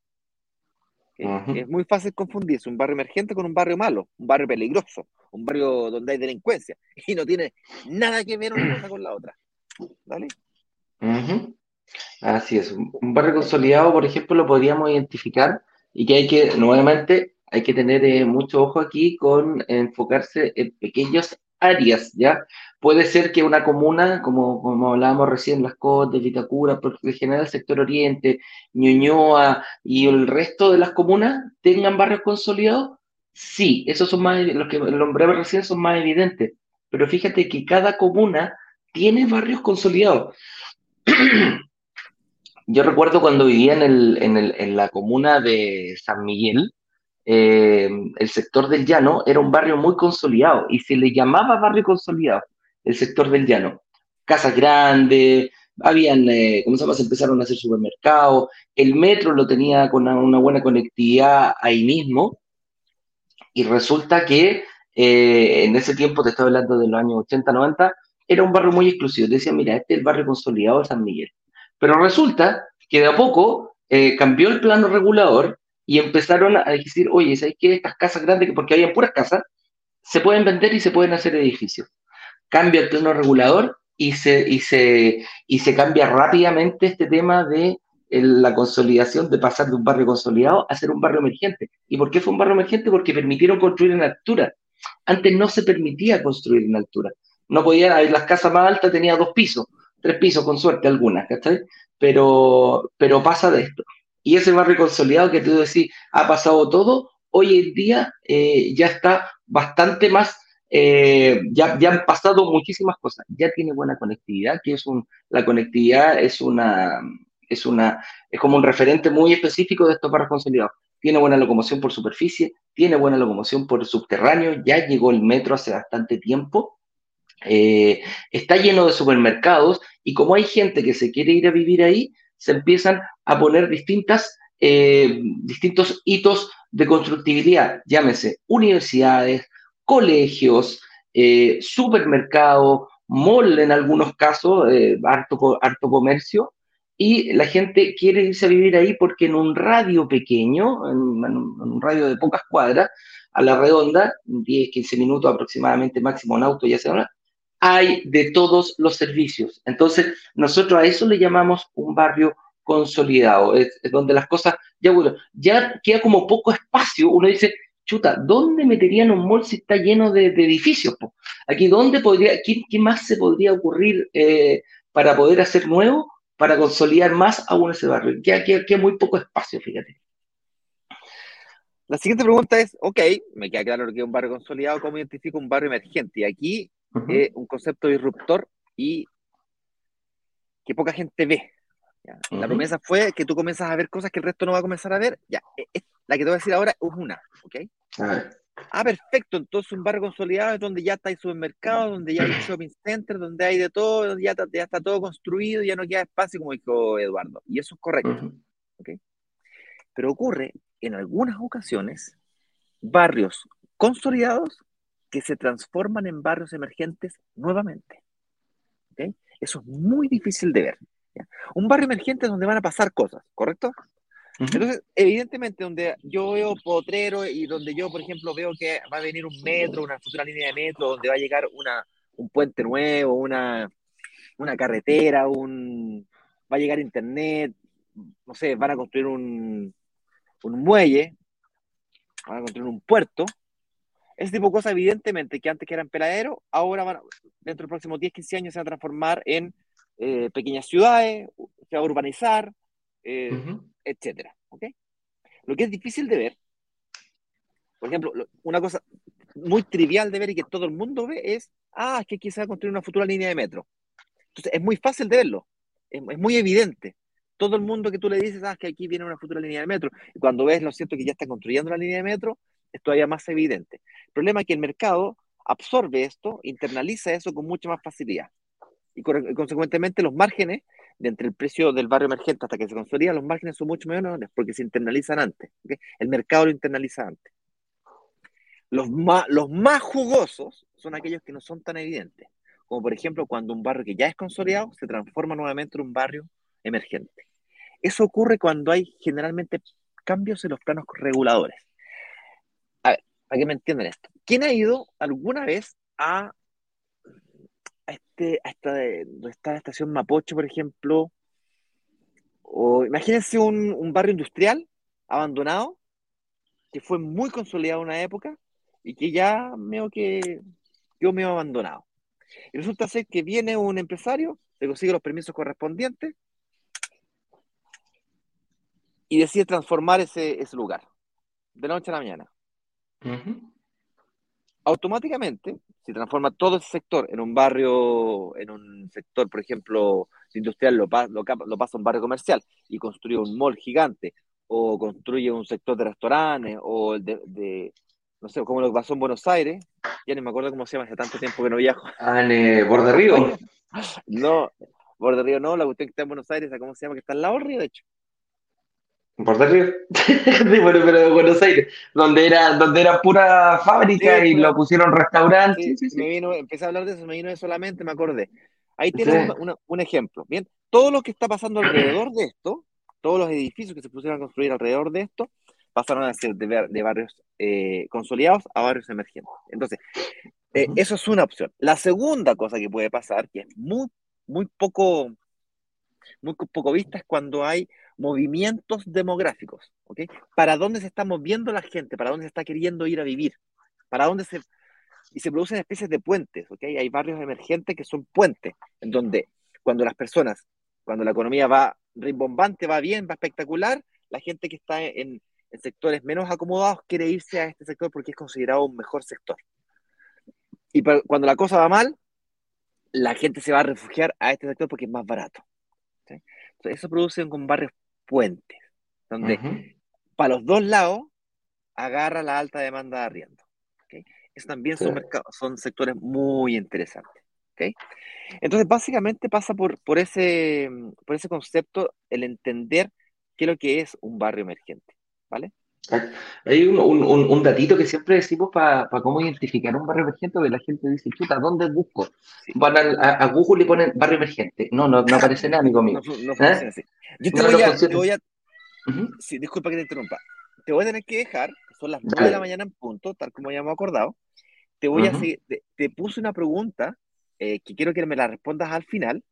Es muy fácil confundirse un barrio emergente con un barrio malo, un barrio peligroso, un barrio donde hay delincuencia y no tiene nada que ver una cosa con la otra. ¿Vale? Así es. Un barrio consolidado, por ejemplo, lo podríamos identificar y que hay que, nuevamente, hay que tener eh, mucho ojo aquí con enfocarse en pequeñas áreas, ¿ya? Puede ser que una comuna, como, como hablábamos recién, Las Condes, Vitacura, por el general sector Oriente, Ñuñoa y el resto de las comunas tengan barrios consolidados. Sí, esos son más, los que nombré recién son más evidentes, pero fíjate que cada comuna tiene barrios consolidados. Yo recuerdo cuando vivía en, el, en, el, en la comuna de San Miguel, eh, el sector del llano era un barrio muy consolidado y se le llamaba barrio consolidado, el sector del llano. Casas grandes, habían, eh, ¿cómo se llama? Se empezaron a hacer supermercados, el metro lo tenía con una, buena conectividad ahí mismo, y resulta que eh, en ese tiempo, te estoy hablando de los años 80, 90, era un barrio muy exclusivo. Decía, mira, este es el barrio consolidado de San Miguel. Pero resulta que de a poco eh, cambió el plano regulador y empezaron a decir, oye, ¿sabes qué? Estas casas grandes, porque había puras casas, se pueden vender y se pueden hacer edificios. Cambia el plano regulador y se, y se, y se cambia rápidamente este tema de la consolidación, de pasar de un barrio consolidado a ser un barrio emergente. ¿Y por qué fue un barrio emergente? Porque permitieron construir en altura. Antes no se permitía construir en altura. No podían, las casas más altas tenían dos pisos, tres pisos con suerte algunas, ¿cachai? Pero, pero pasa de esto. Y ese barrio consolidado que tú decís, ha pasado todo, hoy en día eh, ya está bastante más, eh, ya, ya han pasado muchísimas cosas. Ya tiene buena conectividad, que es un, la conectividad es una, es una, es como un referente muy específico de estos barrios consolidados. Tiene buena locomoción por superficie, tiene buena locomoción por subterráneo, ya llegó el metro hace bastante tiempo, eh, está lleno de supermercados y como hay gente que se quiere ir a vivir ahí, se empiezan a poner distintas, eh, distintos hitos de constructibilidad, llámese universidades, colegios, eh, supermercados, mall en algunos casos, harto, harto comercio, y la gente quiere irse a vivir ahí porque en un radio pequeño, en, un radio de pocas cuadras, a la redonda, 10, 15 minutos aproximadamente máximo en auto, ya sea, hay de todos los servicios. Entonces, nosotros a eso le llamamos un barrio consolidado, es, donde las cosas, ya bueno, ya queda como poco espacio, uno dice, chuta, ¿dónde meterían un mall si está lleno de, edificios? Aquí, ¿dónde podría, qué, más se podría ocurrir eh, para poder hacer nuevo? para consolidar más aún ese barrio. Queda, queda, muy poco espacio, fíjate. La siguiente pregunta es, ok, me queda claro que es un barrio consolidado, ¿cómo identifico un barrio emergente? Y aquí es un concepto disruptor y que poca gente ve. La promesa fue que tú comienzas a ver cosas que el resto no va a comenzar a ver. Ya, e, e, la que te voy a decir ahora es una, ¿ok? A ver. Ah, perfecto. Entonces un barrio consolidado es donde ya está el supermercado, donde ya hay shopping center, donde hay de todo, donde ya está, ya está todo construido, ya no queda espacio, como dijo Eduardo. Y eso es correcto. Pero ocurre en algunas ocasiones barrios consolidados que se transforman en barrios emergentes nuevamente. Eso es muy difícil de ver. Un barrio emergente es donde van a pasar cosas, ¿correcto? Entonces, evidentemente, donde yo veo potrero y donde yo, por ejemplo, veo que va a venir un metro, una futura línea de metro, donde va a llegar una, un puente nuevo, una, una carretera, un, va a llegar internet, no sé, van a construir un, un muelle, van a construir un puerto, ese tipo de cosas, evidentemente, que antes que eran peladeros, ahora van, dentro de los próximos 10, 15 años se van a transformar en eh, pequeñas ciudades, se va a urbanizar, eh, etcétera. ¿okay? Lo que es difícil de ver, por ejemplo, una cosa muy trivial de ver y que todo el mundo ve es, ah, es que aquí se va a construir una futura línea de metro. Entonces, es muy fácil de verlo, es, muy evidente. Todo el mundo que tú le dices, ah, que aquí viene una futura línea de metro, y cuando ves, lo cierto, que ya está construyendo la línea de metro, es todavía más evidente. El problema es que el mercado absorbe esto, internaliza eso con mucha más facilidad. Y, consecuentemente los márgenes de entre el precio del barrio emergente hasta que se consolida, los márgenes son mucho menores porque se internalizan antes. El mercado lo internaliza antes. Los más, los más jugosos son aquellos que no son tan evidentes, como por ejemplo cuando un barrio que ya es consolidado se transforma nuevamente en un barrio emergente. Eso ocurre cuando hay generalmente cambios en los planos reguladores. Para que me entiendan esto. ¿Quién ha ido alguna vez a a, este, a esta, está la estación Mapocho, por ejemplo, o imagínense un, barrio industrial abandonado, que fue muy consolidado en una época y que ya veo que yo me he abandonado. Y resulta ser que viene un empresario, se consigue los permisos correspondientes y decide transformar ese, ese lugar de la noche a la mañana. Automáticamente se transforma todo ese sector en un barrio, en un sector, por ejemplo, industrial lo, lo, lo pasa a un barrio comercial y construye un mall gigante o construye un sector de restaurantes o de, de no sé, como lo que pasó en Buenos Aires, ya ni me acuerdo cómo se llama, hace tanto tiempo que no viajo. Ah, en eh, Borde Río. No, Borde Río no, la cuestión que está en Buenos Aires, ¿cómo se llama? Que está al lado del río, de hecho. Borde Río. sí, bueno, pero de Buenos Aires, donde era, donde era pura fábrica Sí, y lo pusieron restaurante. Sí. Me vino, empecé a hablar de eso, me vino de solamente, me acordé. Ahí tienes una- un ejemplo. Bien, todo lo que está pasando alrededor de esto, todos los edificios que se pusieron a construir alrededor de esto, pasaron a ser de, de barrios eh, consolidados a barrios emergentes. Entonces, eh, eso es una opción. La segunda cosa que puede pasar, que es muy, muy poco, muy co- poco vista, es cuando hay movimientos demográficos. ¿ok? ¿Para dónde se está moviendo la gente? ¿Para dónde se está queriendo ir a vivir? ¿Para dónde se y se producen especies de puentes, ¿ok? Hay barrios emergentes que son puentes, en donde cuando las personas, cuando la economía va rimbombante, va bien, va espectacular, la gente que está en, sectores menos acomodados quiere irse a este sector porque es considerado un mejor sector. Y pa- cuando la cosa va mal, la gente se va a refugiar a este sector porque es más barato. ¿sí? Entonces, eso produce con barrios puentes, donde para los dos lados agarra la alta demanda de arriendo. ¿ok? Eso también son, mercados, son sectores muy interesantes. ¿ok? Entonces, básicamente pasa por, por, ese, por ese concepto el entender qué es lo que es un barrio emergente. ¿vale? Hay un, un, un- datito que siempre decimos para cómo identificar un barrio emergente, que la gente dice, chuta, ¿dónde busco? Van a, a Google y ponen barrio emergente. No, no, no aparece nada, amigo mío. No, no funciona así. Yo te No, voy a, te voy a- Ujú. sí, disculpa que te interrumpa. Te voy a tener que dejar, son las 9 Dale. de la mañana en punto, tal como ya hemos acordado. Te voy a Ujú. seguir, te, te puse una pregunta eh, que quiero que me la respondas al final.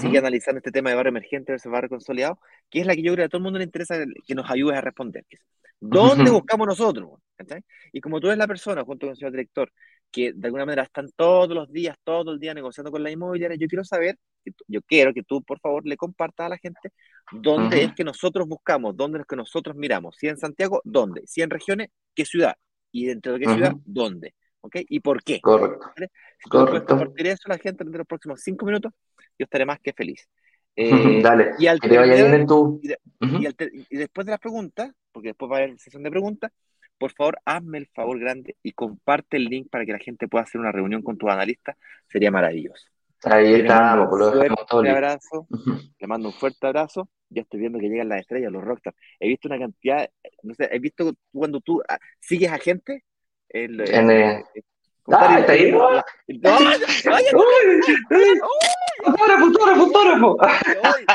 Sigue analizando este tema de barrio emergente versus barrio consolidado, que es la que yo creo que a todo el mundo le interesa que nos ayudes a responder. ¿Dónde buscamos nosotros? ¿Cachai? Y como tú eres la persona, junto con el señor director, que de alguna manera están todos los días, todo el día negociando con la inmobiliaria, yo quiero saber, yo quiero que tú, por favor, le compartas a la gente dónde es que nosotros buscamos, dónde es que nosotros miramos. Si en Santiago, ¿dónde? Si en regiones, ¿qué ciudad? Y dentro de qué ciudad, ¿dónde? ¿Ok? ¿Y por qué? Correcto. Si tú puedes Correcto. compartir eso a la gente en los próximos cinco minutos, yo estaré más que feliz. Eh, Dale, y al que te vaya terminar- bien en tu... y de- Ujú. y, al y después de las preguntas, porque después va a haber sesión de preguntas, por favor, hazme el favor grande y comparte el link para que la gente pueda hacer una reunión con tus analistas. Sería maravilloso. Ahí estamos, un lo dejamos todo abrazo, le mando un fuerte abrazo. Ya estoy viendo que llegan las estrellas, los rockstars. He visto una cantidad, no sé, he visto cuando tú ah, sigues a gente. El, el- En, eh, el- Ah, está ahí, ¿no? ¡No! ¡Ay, ¡Uy! ¡Uy! ¡Fotógrafo, fotógrafo, fotógrafo!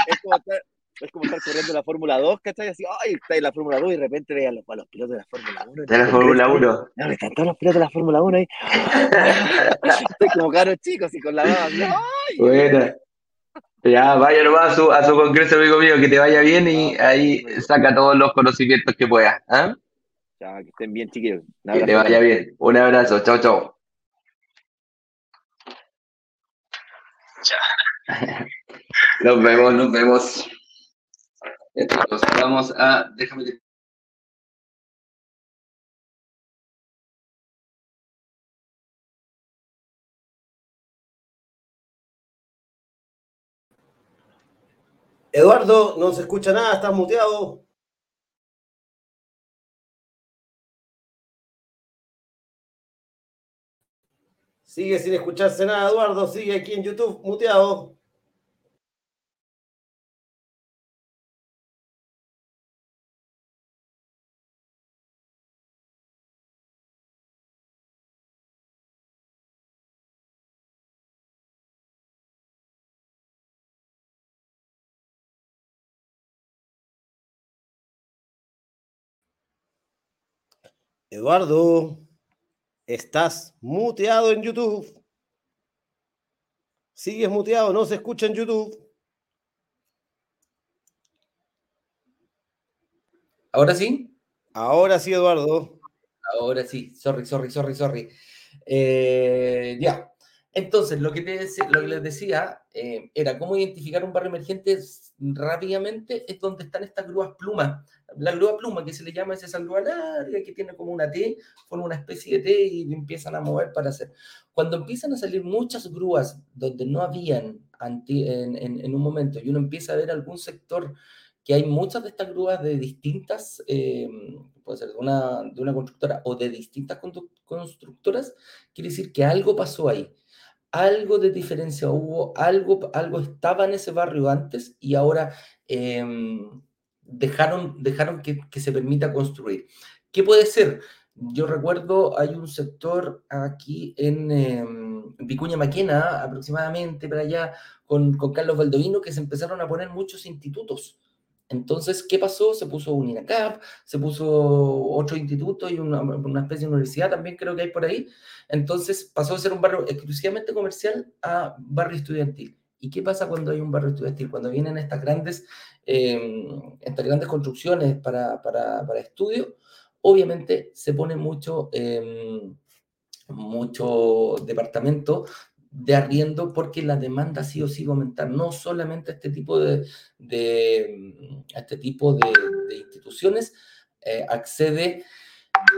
Es, como estar, es como estar corriendo la Fórmula 2, ¿cachai? Así, ay, está en la Fórmula 2 y de repente ve a los, a los pilotos de la Fórmula 1. De la Fórmula 1. No, están todos los pilotos de la Fórmula 1 ahí. Estoy como caro chico, así con la baba. ¡Ay! Buena. Ya, vaya nomás a su, a su congreso, amigo mío, que te vaya bien y ahí saca todos los conocimientos que puedas. ¿ah? Chao, que estén bien, chiquillos. Que te vaya bien. Un abrazo. Chao, chao. Nos vemos, nos vemos. Vamos a. Déjame. Eduardo, no se escucha nada, estás muteado. Sigue sin escucharse nada, Eduardo, sigue aquí en YouTube muteado. Eduardo, estás muteado en YouTube. Sigues muteado, no se escucha en YouTube. ¿Ahora sí? Ahora sí, Eduardo. Ahora sí. Sorry, sorry, sorry, sorry. Eh, ya. Entonces, lo que, te, lo que les decía eh, era cómo identificar un barrio emergente rápidamente, es donde están estas grúas plumas. La grúa pluma, que se le llama, es esa grúa larga que tiene como una T, forma una especie de T y empiezan a mover para hacer. Cuando empiezan a salir muchas grúas donde no habían en, en, un momento y uno empieza a ver algún sector que hay muchas de estas grúas de distintas, eh, puede ser de una, de una constructora o de distintas constructoras, quiere decir que algo pasó ahí algo de diferencia hubo, algo, algo estaba en ese barrio antes y ahora em, dejaron, dejaron que, se permita construir. ¿Qué puede ser? Yo recuerdo, hay un sector aquí en em, Vicuña Maquena, aproximadamente para allá, con, con Carlos Baldovino, que se empezaron a poner muchos institutos entonces, ¿qué pasó? Se puso un INACAP, se puso otro instituto y una, especie de universidad también creo que hay por ahí. Entonces pasó de ser un barrio exclusivamente comercial a barrio estudiantil. ¿Y qué pasa cuando hay un barrio estudiantil? Cuando vienen estas grandes, em, estas grandes construcciones para, para, para, estudio, obviamente se pone mucho, eh, mucho departamento de arriendo porque la demanda sí o sí aumentar, no solamente este tipo de, de este tipo de, instituciones eh, accede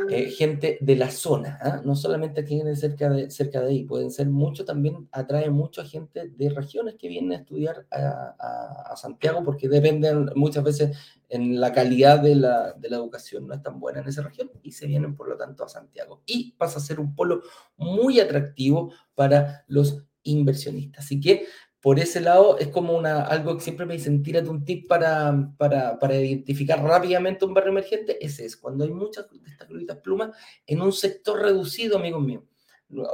eh, gente de la zona, ¿ah? no solamente que vienen cerca de, cerca de ahí, pueden ser mucho, también atrae mucha gente de regiones que vienen a estudiar a, Santiago porque dependen muchas veces en la calidad de la, de la, educación, no es tan buena en esa región y se vienen por lo tanto a Santiago. Y pasa a ser un polo muy atractivo para los inversionistas. Así que por ese lado es como una, algo que siempre me dicen, tírate un tip para, para, para identificar rápidamente un barrio emergente, ese es cuando hay muchas de estas grutas plumas en un sector reducido, amigos míos.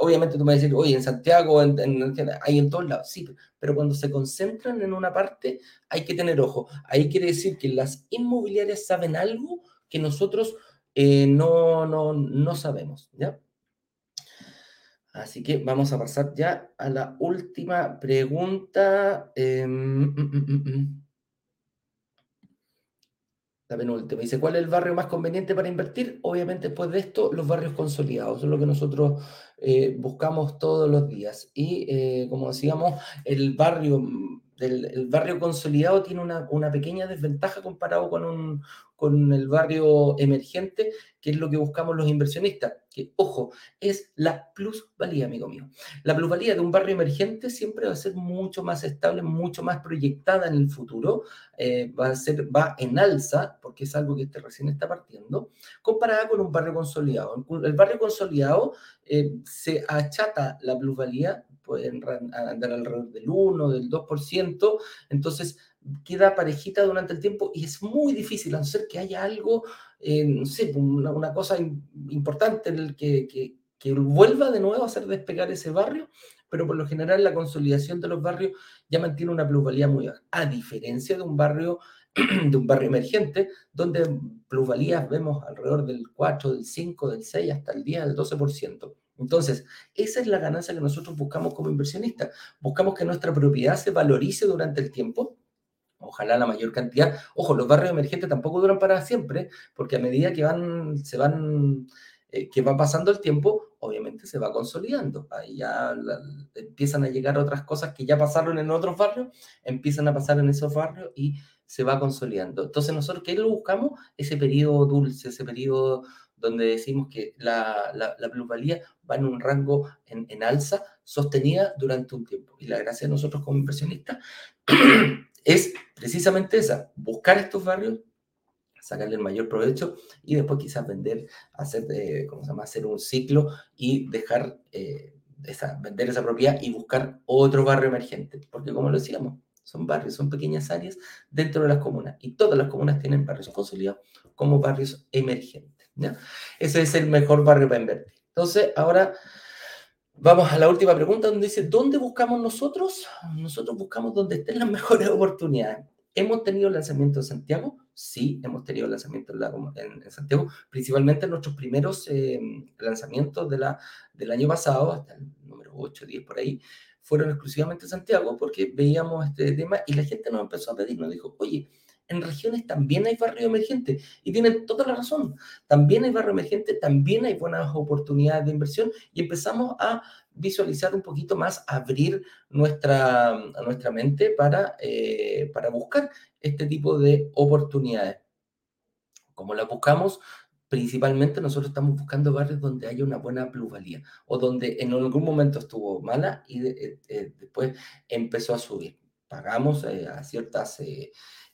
Obviamente tú me vas a decir, oye, en Santiago en, hay en todos lados, sí, pero cuando se concentran en una parte hay que tener ojo. Ahí quiere decir que las inmobiliarias saben algo que nosotros eh, no, no, no sabemos, ¿ya? Así que vamos a pasar ya a la última pregunta. Em, mm, mm, mm, la penúltima. Dice, ¿cuál es el barrio más conveniente para invertir? Obviamente, después de esto, los barrios consolidados. es lo que nosotros eh, buscamos todos los días. Y, eh, como decíamos, el barrio, el, barrio consolidado tiene una, una, pequeña desventaja comparado con, un, con el barrio emergente, que es lo que buscamos los inversionistas. Que, ojo, es la plusvalía, amigo mío. La plusvalía de un barrio emergente siempre va a ser mucho más estable, mucho más proyectada en el futuro, eh, va a ser, va en alza, porque es algo que este recién está partiendo, comparada con un barrio consolidado. El barrio consolidado eh, se achata la plusvalía pueden andar alrededor del 1, del 2%, entonces queda parejita durante el tiempo y es muy difícil, a no ser que haya algo, eh, no sé, una, cosa importante en el que, que, que, vuelva de nuevo a hacer despegar ese barrio, pero por lo general la consolidación de los barrios ya mantiene una plusvalía muy baja, a diferencia de un barrio de un barrio emergente, donde plusvalías vemos alrededor del 4, del 5, del 6, hasta el 10, del 12%. Entonces, esa es la ganancia que nosotros buscamos como inversionistas. Buscamos que nuestra propiedad se valorice durante el tiempo, ojalá la mayor cantidad. Ojo, los barrios emergentes tampoco duran para siempre, porque a medida que van, se van, eh, que va pasando el tiempo, obviamente se va consolidando. Ahí ya empiezan a llegar otras cosas que ya pasaron en otros barrios, empiezan a pasar en esos barrios y se va consolidando. Entonces, nosotros, ¿qué lo buscamos? Ese periodo dulce, ese periodo donde decimos que la, la, plusvalía va en un rango en, alza sostenida durante un tiempo. Y la gracia de nosotros como inversionistas es precisamente esa, buscar estos barrios, sacarle el mayor provecho y después quizás vender, hacer, eh, ¿cómo se llama? hacer un ciclo y dejar eh, esa, vender esa propiedad y buscar otro barrio emergente. Porque como lo decíamos, son barrios, son pequeñas áreas dentro de las comunas y todas las comunas tienen barrios consolidados como barrios emergentes. Ese es el mejor barrio para invertir. Entonces, ahora vamos a la última pregunta donde dice, ¿dónde buscamos nosotros? Nosotros buscamos donde estén las mejores oportunidades. ¿Hemos tenido lanzamiento en Santiago? Sí, hemos tenido lanzamientos en, en, Santiago, principalmente en nuestros primeros eh, lanzamientos de la, del año pasado, hasta el número 8, 10 por ahí, fueron exclusivamente en Santiago porque veíamos este tema y la gente nos empezó a pedir, nos dijo, oye, en regiones también hay barrio emergente. Y tienen toda la razón. También hay barrio emergente, también hay buenas oportunidades de inversión y empezamos a visualizar un poquito más, abrir nuestra, nuestra mente para, para buscar este tipo de oportunidades. Como las buscamos? Principalmente nosotros estamos buscando barrios donde haya una buena plusvalía o donde en algún momento estuvo mala y después empezó a subir. Pagamos a ciertas...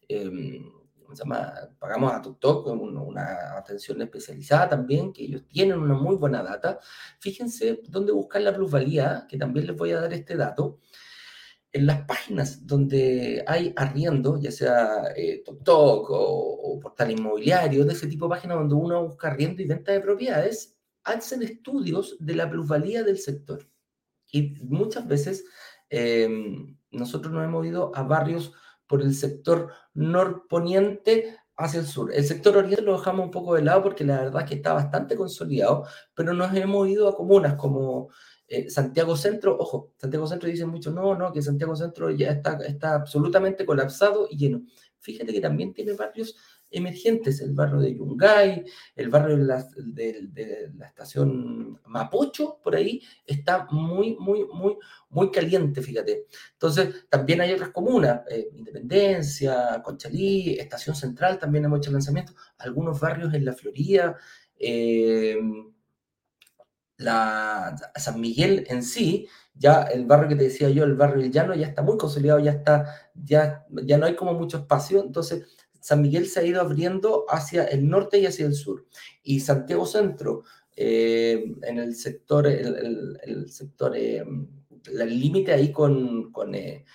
Em, se llama? Pagamos a TikTok una atención especializada también, que ellos tienen una muy buena data. Fíjense dónde buscar la plusvalía, que también les voy a dar este dato. En las páginas donde hay arriendo, ya sea eh, TikTok o, portal inmobiliario, de ese tipo de páginas donde uno busca arriendo y venta de propiedades, hacen estudios de la plusvalía del sector. Y muchas veces em, nosotros nos hemos ido a barrios por el sector norponiente hacia el sur. El sector oriente lo dejamos un poco de lado porque la verdad es que está bastante consolidado, pero nos hemos ido a comunas como eh, Santiago Centro. Ojo, Santiago Centro dicen mucho, no, no, que Santiago Centro ya está, está absolutamente colapsado y lleno. Fíjate que también tiene barrios emergentes, el barrio de Yungay, el barrio de la, estación Mapocho, por ahí, está muy, muy, muy, muy caliente, fíjate. Entonces, también hay otras comunas, eh, Independencia, Conchalí, Estación Central, también hemos hecho lanzamientos, algunos barrios en la Florida, eh, la, San Miguel en sí, ya el barrio que te decía yo, el barrio del Llano, ya está muy consolidado, ya está, ya, ya no hay como mucho espacio, entonces San Miguel se ha ido abriendo hacia el norte y hacia el sur. Y Santiago Centro, eh, en el sector, el, sector, eh, el límite ahí con, con, eh,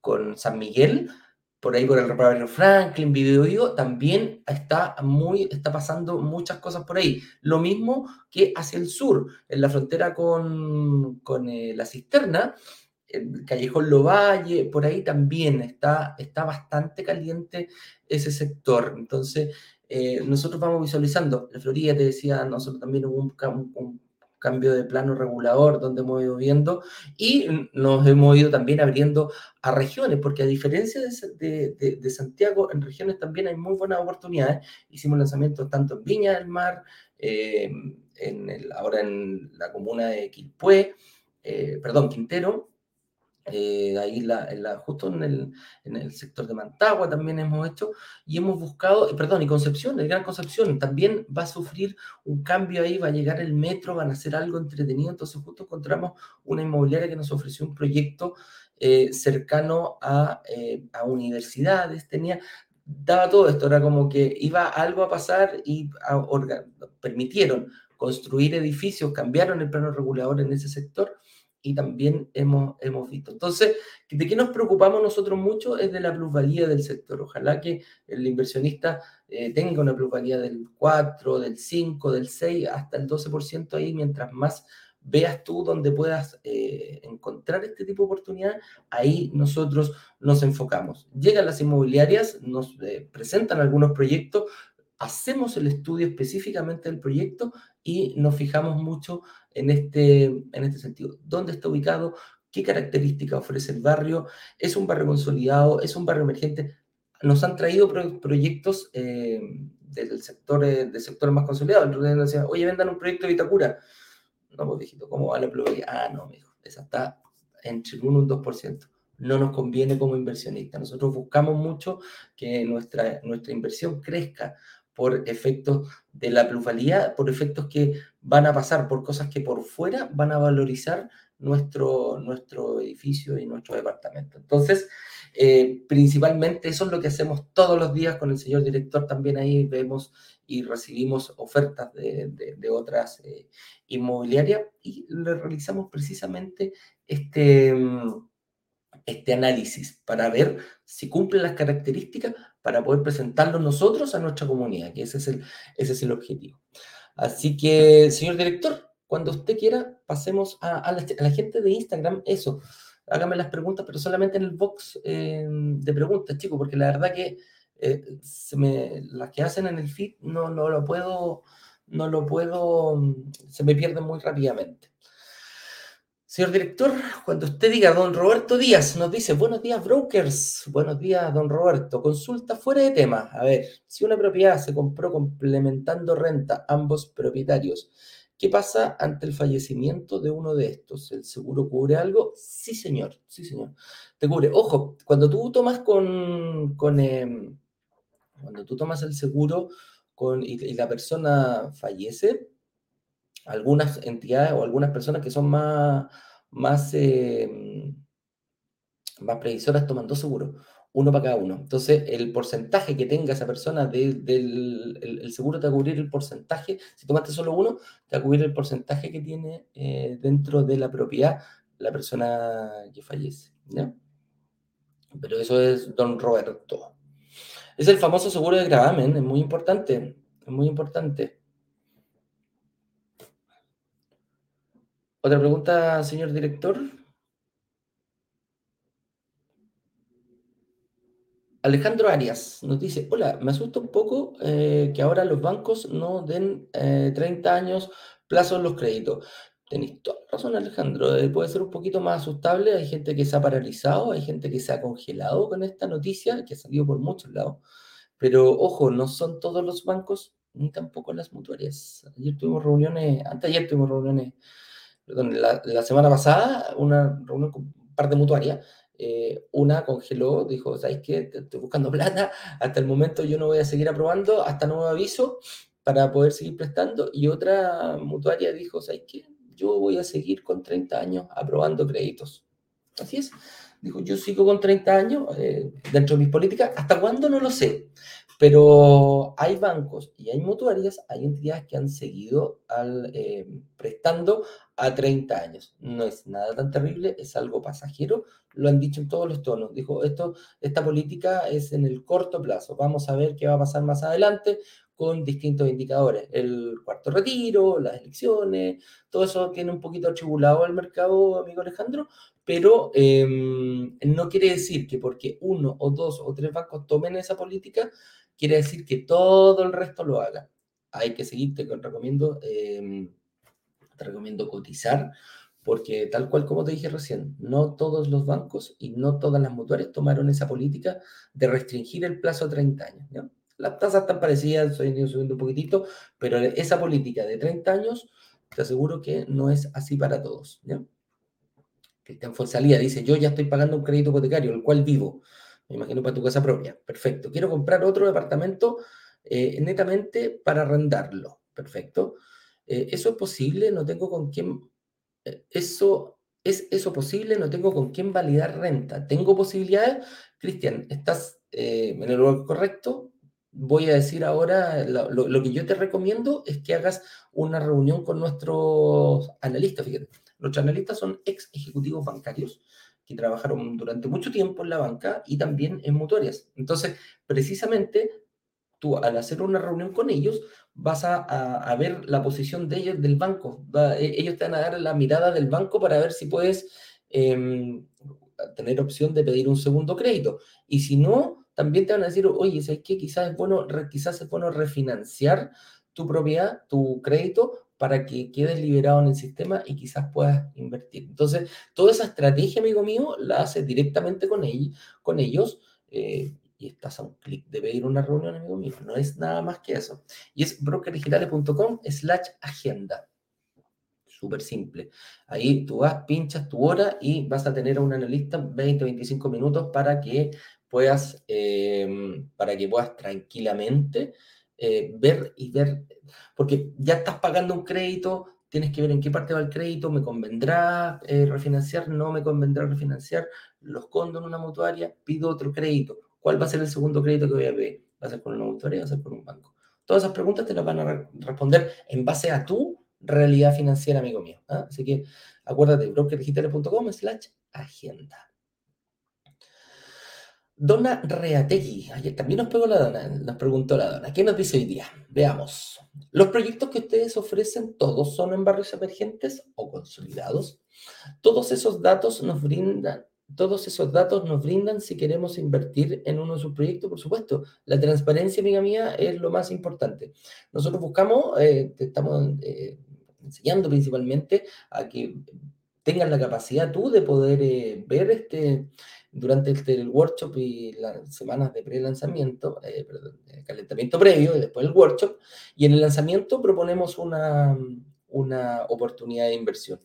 con, San Miguel, por ahí por el barrio Franklin, Video también está muy, está pasando muchas cosas por ahí. Lo mismo que hacia el sur, en la frontera con, con la cisterna, el Callejón Lovalle, por ahí también está, está bastante caliente ese sector. Entonces, eh, nosotros vamos visualizando, la Florida te decía, nosotros también hubo un, cambio de plano regulador donde hemos ido viendo y nos hemos ido también abriendo a regiones, porque a diferencia de, Santiago, en regiones también hay muy buenas oportunidades. Hicimos lanzamientos tanto en Viña del Mar, eh, ahora en la comuna de Quilpué, eh, perdón, Quintero, eh, ahí la, justo en el, en el, sector de Mantagua también hemos hecho y hemos buscado, perdón, y Concepción, el Gran Concepción también va a sufrir un cambio ahí, va a llegar el metro, van a hacer algo entretenido, entonces justo encontramos una inmobiliaria que nos ofreció un proyecto eh, cercano a, eh, a, universidades, tenía, daba todo esto, era como que iba algo a pasar y permitieron construir edificios, cambiaron el plano regulador en ese sector y también hemos, hemos visto. Entonces, ¿de qué nos preocupamos nosotros mucho? Es de la plusvalía del sector. Ojalá que el inversionista eh, tenga una plusvalía del 4, del 5, del 6, hasta el 12% ahí, mientras más veas tú donde puedas eh, encontrar este tipo de oportunidad, ahí nosotros nos enfocamos. Llegan las inmobiliarias, nos eh, presentan algunos proyectos, hacemos el estudio específicamente del proyecto y nos fijamos mucho en este, en este sentido. ¿Dónde está ubicado? ¿Qué características ofrece el barrio? ¿Es un barrio consolidado? ¿Es un barrio emergente? Nos han traído proyectos eh, del sector, eh, del sector más consolidado. El decían, oye, vendan un proyecto de Vitacura. No, pues viejito, ¿cómo va la pluralidad? Ah, no, me dijo, esa está entre el 1 y un 2% no nos conviene como inversionista. Nosotros buscamos mucho que nuestra, nuestra inversión crezca por efectos de la plusvalía, por efectos que van a pasar por cosas que por fuera van a valorizar nuestro, nuestro edificio y nuestro departamento. Entonces, eh, principalmente eso es lo que hacemos todos los días con el señor director. También ahí vemos y recibimos ofertas de, de, otras eh, inmobiliarias y le realizamos precisamente este, este análisis para ver si cumplen las características para poder presentarlo nosotros a nuestra comunidad, que ese es el, ese es el objetivo. Así que, señor director, cuando usted quiera, pasemos a, la, gente de Instagram, eso. Hágame las preguntas, pero solamente en el box eh, de preguntas, chicos, porque la verdad que eh, se me, las que hacen en el feed no, no lo puedo, no lo puedo, se me pierden muy rápidamente. Señor director, cuando usted diga, don Roberto Díaz nos dice, buenos días, brokers. Buenos días, don Roberto. Consulta fuera de tema. A ver, si una propiedad se compró complementando renta, ambos propietarios, ¿Qué pasa ante el fallecimiento de uno de estos? ¿El seguro cubre algo? Sí, señor, sí, señor. Te cubre. Ojo, cuando tú tomas con, con em, cuando tú tomas el seguro con, y, la persona fallece, algunas entidades o algunas personas que son más, más, em, más previsoras toman dos seguros uno para cada uno. Entonces, el porcentaje que tenga esa persona del el, seguro te va a cubrir el porcentaje, si tomaste solo uno, te va a cubrir el porcentaje que tiene eh, dentro de la propiedad la persona que fallece. Pero eso es don Roberto. Es el famoso seguro de gravamen, es muy importante, es muy importante. Otra pregunta, señor director. Alejandro Arias nos dice, hola, me asusta un poco eh, que ahora los bancos no den 30 eh, años plazo en los créditos. Tenéis toda razón, Alejandro, eh, puede ser un poquito más asustable. Hay gente que se ha paralizado, hay gente que se ha congelado con esta noticia, que ha salido por muchos lados. Pero ojo, no son todos los bancos, ni tampoco las mutuarias. Ayer tuvimos reuniones, antes ayer tuvimos reuniones, perdón, la, la semana pasada, una reunión con un par de mutuarias eh, una congeló, dijo, ¿sabes qué? Estoy buscando plata, hasta el momento yo no voy a seguir aprobando, hasta nuevo aviso, para poder seguir prestando. Y otra mutuaria dijo, ¿sabes qué? Yo voy a seguir con 30 años aprobando créditos. Así es. Dijo, yo sigo con 30 años eh, dentro de mis políticas. ¿Hasta cuándo? No lo sé. Pero hay bancos y hay mutuarias, hay entidades que han seguido al, eh, prestando a 30 años. No es nada tan terrible, es algo pasajero, lo han dicho en todos los tonos. Dijo, esto, esta política es en el corto plazo, vamos a ver qué va a pasar más adelante con distintos indicadores. El cuarto retiro, las elecciones, todo eso tiene un poquito atribulado el mercado, amigo Alejandro, pero em, no quiere decir que porque uno o dos o tres bancos tomen esa política, quiere decir que todo el resto lo haga. Hay que seguirte, te recomiendo, em, te recomiendo cotizar, porque tal cual como te dije recién, no todos los bancos y no todas las mutuarias tomaron esa política de restringir el plazo a 30 años. Las tasas están parecidas, han ido subiendo un poquitito, pero esa política de 30 años, te aseguro que no es así para todos. Cristian Fonsalía dice, yo ya estoy pagando un crédito hipotecario, el cual vivo me imagino para tu casa propia. Perfecto. Quiero comprar otro departamento eh, netamente para arrendarlo. Perfecto. Eh, ¿Eso es posible? No tengo con quién... Eh, eso, ¿Es eso posible? No tengo con quién validar renta. ¿Tengo posibilidades? Cristian, ¿estás en el lugar correcto? Voy a decir ahora, lo, lo, que yo te recomiendo es que hagas una reunión con nuestros analistas. Fíjate, nuestros analistas son ex ejecutivos bancarios que trabajaron durante mucho tiempo en la banca y también en mutuarias. Entonces, precisamente, tú al hacer una reunión con ellos, vas a, ver la posición de ellos del banco. E, ellos te van a dar la mirada del banco para ver si puedes em, tener opción de pedir un segundo crédito. Y si no, también te van a decir, oye, ¿sabes qué? Quizás es bueno, quizás es bueno refinanciar tu propiedad, tu crédito, para que quedes liberado en el sistema y quizás puedas invertir. Entonces, toda esa estrategia, amigo mío, la haces directamente con, ellos, con ellos eh, y estás a un clic de pedir una reunión, amigo mío. No es nada más que eso. Y es brokerdigitales.com slash agenda. Súper simple. Ahí tú vas, pinchas tu hora y vas a tener a un analista 20, 25 minutos para que puedas, eh, para que puedas tranquilamente eh, ver y ver, porque ya estás pagando un crédito, tienes que ver en qué parte va el crédito, me convendrá eh, refinanciar, no me convendrá refinanciar, lo escondo en una mutuaria, pido otro crédito. ¿Cuál va a ser el segundo crédito que voy a pedir? ¿Va a ser con una mutuaria o va a ser con un banco? Todas esas preguntas te las van a responder en base a tu realidad financiera, amigo mío. ¿ah? Así que acuérdate, brokerdigitales.com slash agenda. Dona Reategui, ayer también nos pegó la dona, nos preguntó la dona, ¿qué nos dice hoy día? Veamos. ¿Los proyectos que ustedes ofrecen todos son en barrios emergentes o consolidados? Todos esos datos nos brindan, todos esos datos nos brindan si queremos invertir en uno de sus proyectos, por supuesto. La transparencia, amiga mía, es lo más importante. Nosotros buscamos, eh, te estamos eh, enseñando principalmente a que tengas la capacidad tú de poder eh, ver este durante el, workshop y las semanas de pre-lanzamiento, eh, perdón, calentamiento previo y después el workshop. Y en el lanzamiento proponemos una, una oportunidad de inversión.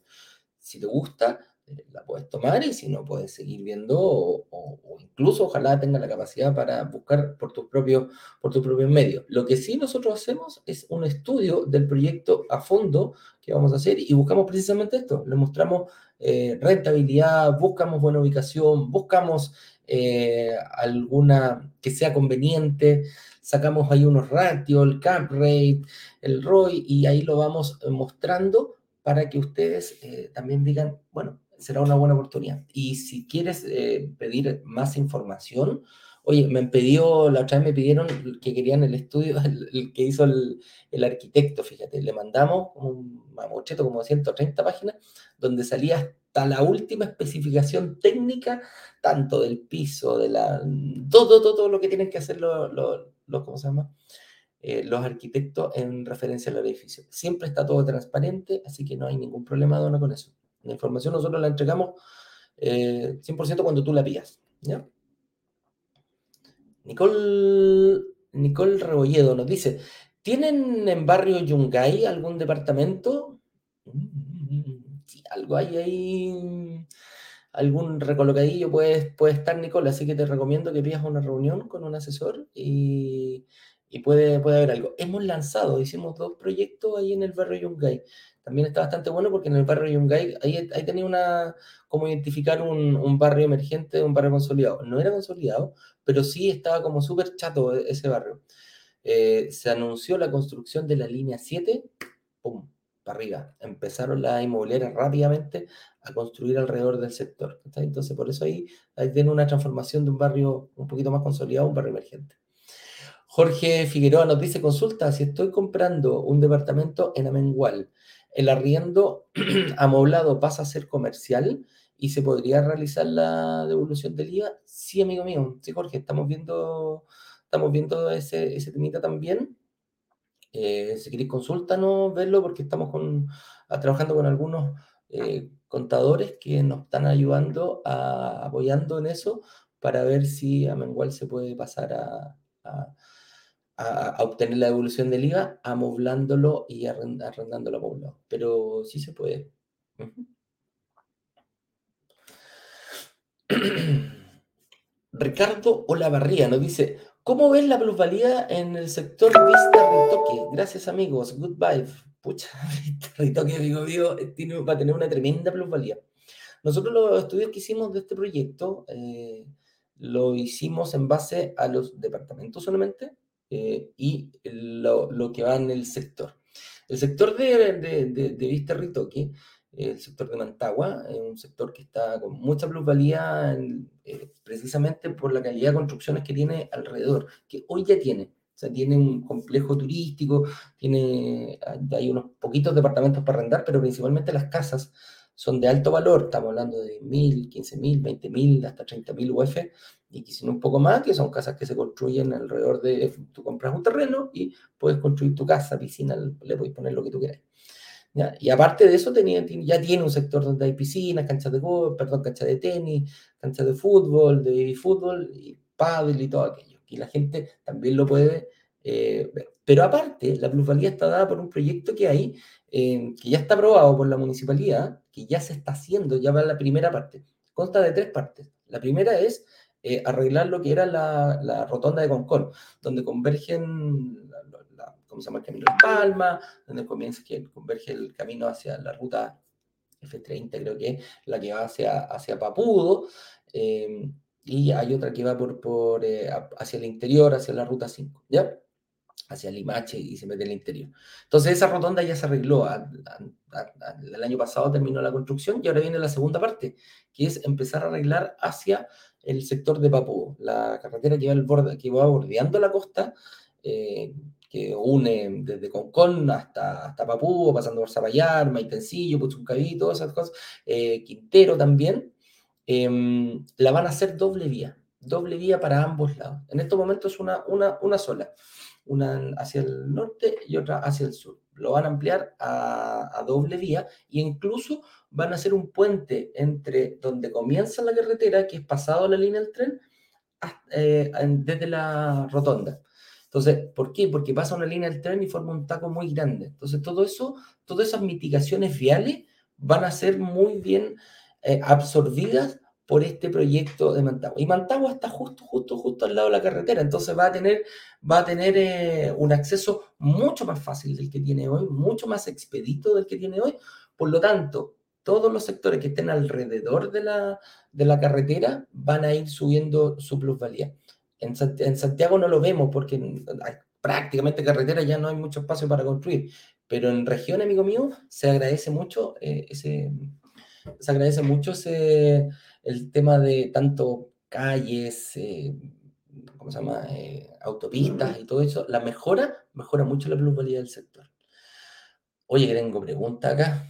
Si te gusta, eh, la puedes tomar y si no, puedes seguir viendo o, incluso ojalá tenga la capacidad para buscar por tus, propios, por tus propios medios. Lo que sí nosotros hacemos es un estudio del proyecto a fondo que vamos a hacer y buscamos precisamente esto. Le mostramos eh, rentabilidad, buscamos buena ubicación, buscamos eh, alguna que sea conveniente, sacamos ahí unos ratios, el cap rate, el ROI y ahí lo vamos mostrando para que ustedes también digan, bueno, será una buena oportunidad. Y si quieres eh, pedir más información, oye, me pedido, la otra vez me pidieron que querían el estudio, el, que hizo el, el, arquitecto, fíjate, le mandamos un mamocheto como 130 páginas, donde salía hasta la última especificación técnica, tanto del piso, de la, todo, todo, todo lo que tienen que hacer los, los, ¿cómo se llama? Eh, los arquitectos en referencia al edificio. Siempre está todo transparente, así que no hay ningún problema, dona, con eso. La información nosotros la entregamos 100% eh, cuando tú la pillas. ¿ya? Nicole, Nicole Rebolledo nos dice, ¿tienen en barrio Yungay algún departamento? Mm, algo hay ahí, algún recolocadillo puede, puede estar, Nicole, así que te recomiendo que pidas una reunión con un asesor y, y puede, puede haber algo. Hemos lanzado, hicimos dos proyectos ahí en el barrio Yungay también está bastante bueno porque en el barrio Yungay ahí, ahí tenía una, como identificar un, un, barrio emergente, un barrio consolidado. No era consolidado, pero sí estaba como súper chato e, ese barrio. Eh, se anunció la construcción de la línea 7, ¡pum! Arriba. Empezaron las inmobiliarias rápidamente a construir alrededor del sector. Entonces, por eso ahí, ahí tiene una transformación de un barrio un poquito más consolidado a un barrio emergente. Jorge Figueroa nos dice, consulta, si estoy comprando un departamento en Amengual, el arriendo amoblado pasa a ser comercial y se podría realizar la devolución del IVA. Sí, amigo mío, sí, Jorge, estamos viendo, estamos viendo ese, ese temita también. Eh, si queréis, consultanos, verlo, porque estamos con, trabajando con algunos eh, contadores que nos están ayudando, apoyando en eso, para ver si a Mengual se puede pasar a a, obtener la devolución del IVA, amoblándolo y arrendándolo a poblado. Pero sí se puede. Ricardo Olavarría nos dice, ¿cómo ves la plusvalía en el sector Vista Ritoque? Gracias amigos, goodbye. Pucha, Ritoque, amigo mío, tiene, va a tener una tremenda plusvalía. Nosotros los estudios que hicimos de este proyecto eh, lo hicimos en base a los departamentos solamente, eh, y lo, lo, que va en el sector. El sector de, de, de, de Vista Ritoque, el sector de Mantagua, es un sector que está con mucha plusvalía eh, precisamente por la calidad de construcciones que tiene alrededor, que hoy ya tiene. O sea, tiene un complejo turístico, tiene, hay unos poquitos departamentos para arrendar, pero principalmente las casas son de alto valor, estamos hablando de mil, quince mil, veinte mil, hasta treinta mil UF, y quizás un poco más, que son casas que se construyen alrededor de, tú compras un terreno y puedes construir tu casa, piscina, le puedes poner lo que tú quieras. Y aparte de eso, tenía, ya tiene un sector donde hay piscinas, canchas de golf, perdón, canchas de tenis, canchas de fútbol, de fútbol, y pádel y todo aquello. Y la gente también lo puede eh, ver. Pero aparte, la plusvalía está dada por un proyecto que hay, eh, que ya está aprobado por la municipalidad, que ya se está haciendo, ya va la primera parte. Consta de tres partes. La primera es eh, arreglar lo que era la, la, rotonda de Concón, donde convergen, ¿cómo se llama? El camino de Palma, donde comienza, que converge el camino hacia la ruta F30, creo que la que va hacia, hacia Papudo. y hay otra que va por, por hacia el interior, hacia la ruta 5, ¿ya? hacia Limache y se mete en el interior. Entonces esa rotonda ya se arregló. el año pasado terminó la construcción y ahora viene la segunda parte, que es empezar a arreglar hacia el sector de Papú, la carretera que va, borde, que va bordeando la costa, eh, que une desde Concón hasta, hasta Papú, pasando por Zapallar, Maitencillo, Puchuncaví, todas esas cosas, eh, Quintero también, em, la van a hacer doble vía, doble vía para ambos lados. En estos momentos es una, una, una sola una hacia el norte y otra hacia el sur. Lo van a ampliar a, doble vía e incluso van a hacer un puente entre donde comienza la carretera, que es pasado la línea del tren, eh, desde la rotonda. Entonces, ¿por qué? Porque pasa una línea del tren y forma un taco muy grande. Entonces, todo eso, todas esas mitigaciones viales van a ser muy bien eh, absorbidas por este proyecto de Mantagua. Y Mantagua está justo, justo, justo al lado de la carretera, entonces va a tener, va a tener eh, un acceso mucho más fácil del que tiene hoy, mucho más expedito del que tiene hoy. Por lo tanto, todos los sectores que estén alrededor de la, de la carretera van a ir subiendo su plusvalía. En, Santiago no lo vemos porque hay prácticamente carretera, ya no hay mucho espacio para construir, pero en región, amigo mío, se agradece mucho eh, ese, se agradece mucho ese el tema de tanto calles, eh, ¿cómo se llama? Eh, autopistas y todo eso, la mejora, mejora mucho la plusvalía del sector. Oye, tengo pregunta acá.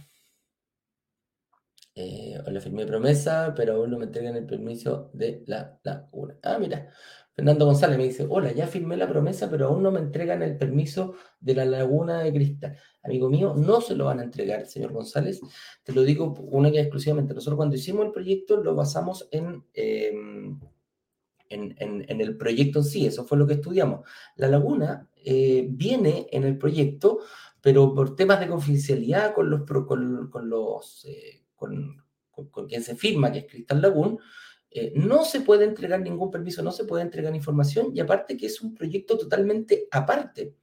Eh, la firmé promesa, pero aún no me entregan el permiso de la laguna. Ah, mira, Fernando González me dice, hola, ya firmé la promesa, pero aún no me entregan el permiso de la laguna de cristal. Amigo mío, no se lo van a entregar, señor González. Te lo digo una que exclusivamente. Nosotros cuando hicimos el proyecto lo basamos en, em, en, el proyecto en sí, eso fue lo que estudiamos. La laguna eh, viene en el proyecto, pero por temas de confidencialidad con los, con, con los eh, con, con, quien se firma, que es Cristal Lagún, eh, no se puede entregar ningún permiso, no se puede entregar información y aparte que es un proyecto totalmente aparte.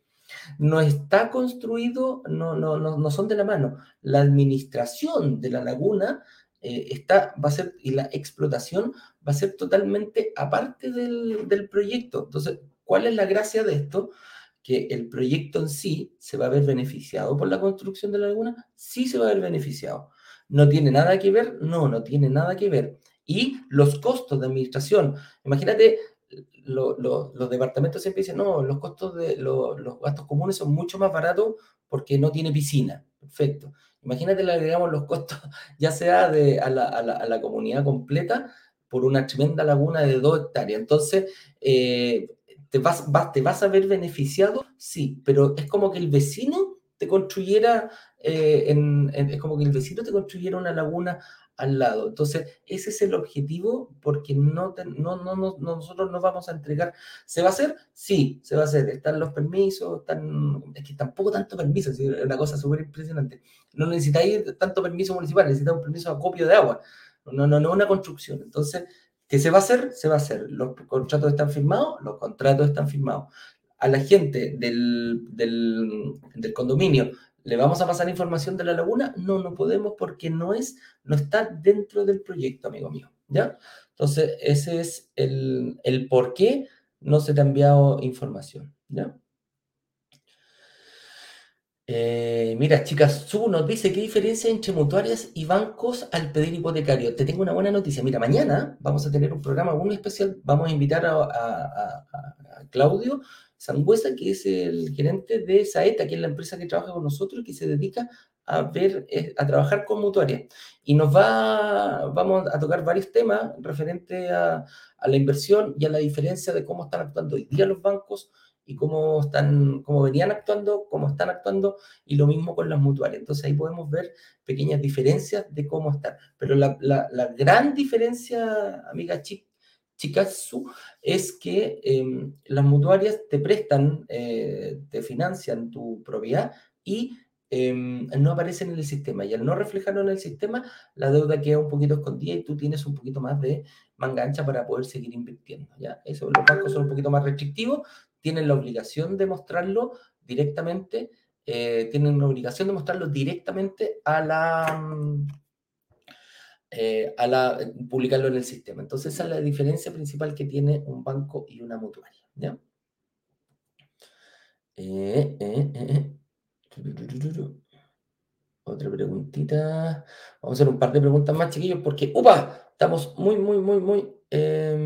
No está construido, no, no, no, son de la mano. La administración de la laguna eh, está, va a ser, y la explotación va a ser totalmente aparte del, del proyecto. Entonces, ¿cuál es la gracia de esto? que el proyecto en sí se va a ver beneficiado por la construcción de la laguna, sí se va a ver beneficiado. ¿No tiene nada que ver? No, no tiene nada que ver y los costos de administración. Imagínate, los departamentos siempre dicen, no, los costos de los gastos comunes son mucho más baratos porque no tiene piscina. Perfecto. Imagínate, le agregamos los costos, ya sea de, a, la, comunidad completa, por una tremenda laguna de dos hectáreas. Entonces, eh, ¿te, vas, ¿te vas a ver beneficiado? Sí, pero es como que el vecino te construyera, eh, es como que el vecino te construyera una laguna al lado. Entonces, ese es el objetivo porque no, no, no, no, nosotros nos vamos a entregar. ¿Se va a hacer? Sí, se va a hacer. Están los permisos, están, es que tampoco tanto permiso, es una cosa súper impresionante. No necesitáis tanto permiso municipal, necesitáis un permiso de acopio de agua, no, no, no una construcción. Entonces, ¿qué se va a hacer? Se va a hacer. Los contratos están firmados, los contratos están firmados. A la gente del, del, del condominio ¿Le vamos a pasar información de la laguna? No, no podemos porque no es, no está dentro del proyecto, amigo mío. ¿Ya? Entonces, ese es el, el por qué no se te ha enviado información. ¿Ya? Eh, mira, chicas, Su nos dice qué diferencia entre mutuarias y bancos al pedir hipotecario. Te tengo una buena noticia. Mira, mañana vamos a tener un programa muy especial. Vamos a invitar a, a Claudio Sangüesa, que es el gerente de Saeta, que es la empresa que trabaja con nosotros y que se dedica a ver, eh, a trabajar con mutuarias. Y nos va, vamos a tocar varios temas referentes a, la inversión y a la diferencia de cómo están actuando hoy día los bancos y cómo están, cómo venían actuando, cómo están actuando, y lo mismo con las mutuarias. Entonces ahí podemos ver pequeñas diferencias de cómo están. Pero la, la gran diferencia, amiga Chip, Chikasu es que em, las mutuarias te prestan, eh, te financian tu propiedad y em, no aparecen en el sistema. Y al no reflejarlo en el sistema, la deuda queda un poquito escondida y tú tienes un poquito más de manga ancha para poder seguir invirtiendo. ¿ya? Eso, los bancos son un poquito más restrictivos, tienen la obligación de mostrarlo directamente, eh, tienen la obligación de mostrarlo directamente a la mm, eh, a la, eh, publicarlo en el sistema. Entonces, esa es la diferencia principal que tiene un banco y una mutuaria. ¿ya? Eh, Otra preguntita. Vamos a hacer un par de preguntas más, chiquillos, porque ¡upa! Estamos muy, muy, muy, muy... Em,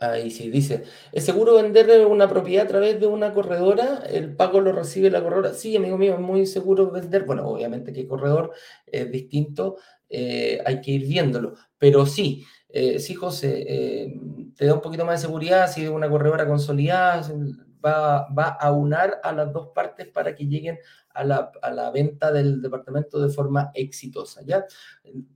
Ahí sí, dice, ¿es seguro vender una propiedad a través de una corredora? ¿El pago lo recibe la corredora? Sí, amigo mío, es muy seguro vender. Bueno, obviamente que corredor es distinto, eh, hay que ir viéndolo. Pero sí, eh, sí, José, eh, te da un poquito más de seguridad si es una corredora consolidada, va, va a unar a las dos partes para que lleguen a la, venta del departamento de forma exitosa, ¿ya?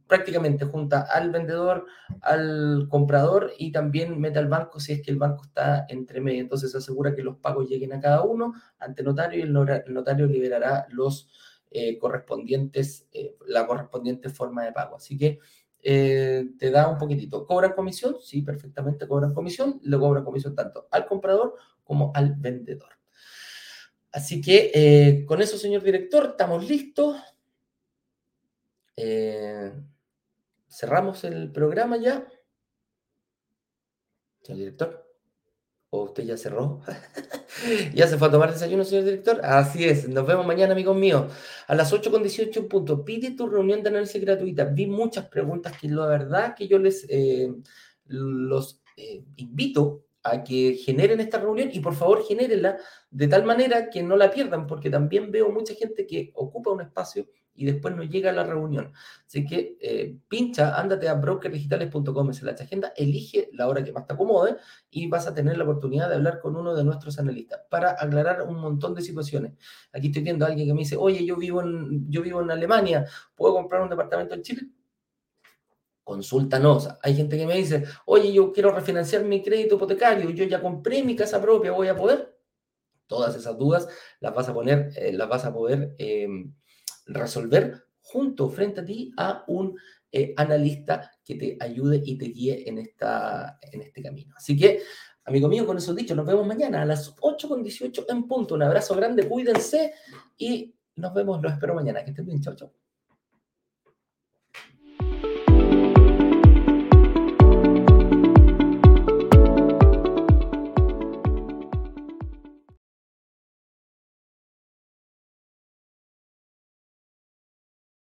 Prácticamente junta al vendedor, al comprador y también mete al banco si es que el banco está entre medio. Entonces asegura que los pagos lleguen a cada uno ante notario y el notario liberará los eh, correspondientes, eh, la correspondiente forma de pago. Así que eh, te da un poquitito. ¿Cobran comisión? Sí, perfectamente cobran comisión. Le cobran comisión tanto al comprador como al vendedor. Así que eh, con eso, señor director, estamos listos. Eh, cerramos el programa ya. Señor director. ¿O usted ya cerró? ¿Ya se fue a tomar desayuno, señor director? Así es. Nos vemos mañana, amigos míos. A las 8.18 punto. Pide tu reunión de análisis gratuita. Vi muchas preguntas que la verdad que yo les eh, los invito a que generen esta reunión y por favor genérenla de tal manera que no la pierdan, porque también veo mucha gente que ocupa un espacio y después no llega a la reunión. Así que eh, pincha, ándate a brokerdigitales.com en la agenda, elige la hora que más te acomode y vas a tener la oportunidad de hablar con uno de nuestros analistas para aclarar un montón de situaciones. Aquí estoy viendo a alguien que me dice, oye, yo vivo yo vivo en Alemania, ¿puedo comprar un departamento en Chile? Consúltanos. Hay gente que me dice, oye, yo quiero refinanciar mi crédito hipotecario, yo ya compré mi casa propia, ¿voy a poder? Todas esas dudas las vas a poner, eh, las vas a poder... Eh, resolver junto frente a ti a un eh, analista que te ayude y te guíe en, esta, en este camino. Así que, amigo mío, con eso dicho, nos vemos mañana a las 8.18 en punto. Un abrazo grande, cuídense y nos vemos, los espero mañana. Que estén bien, chao, chao.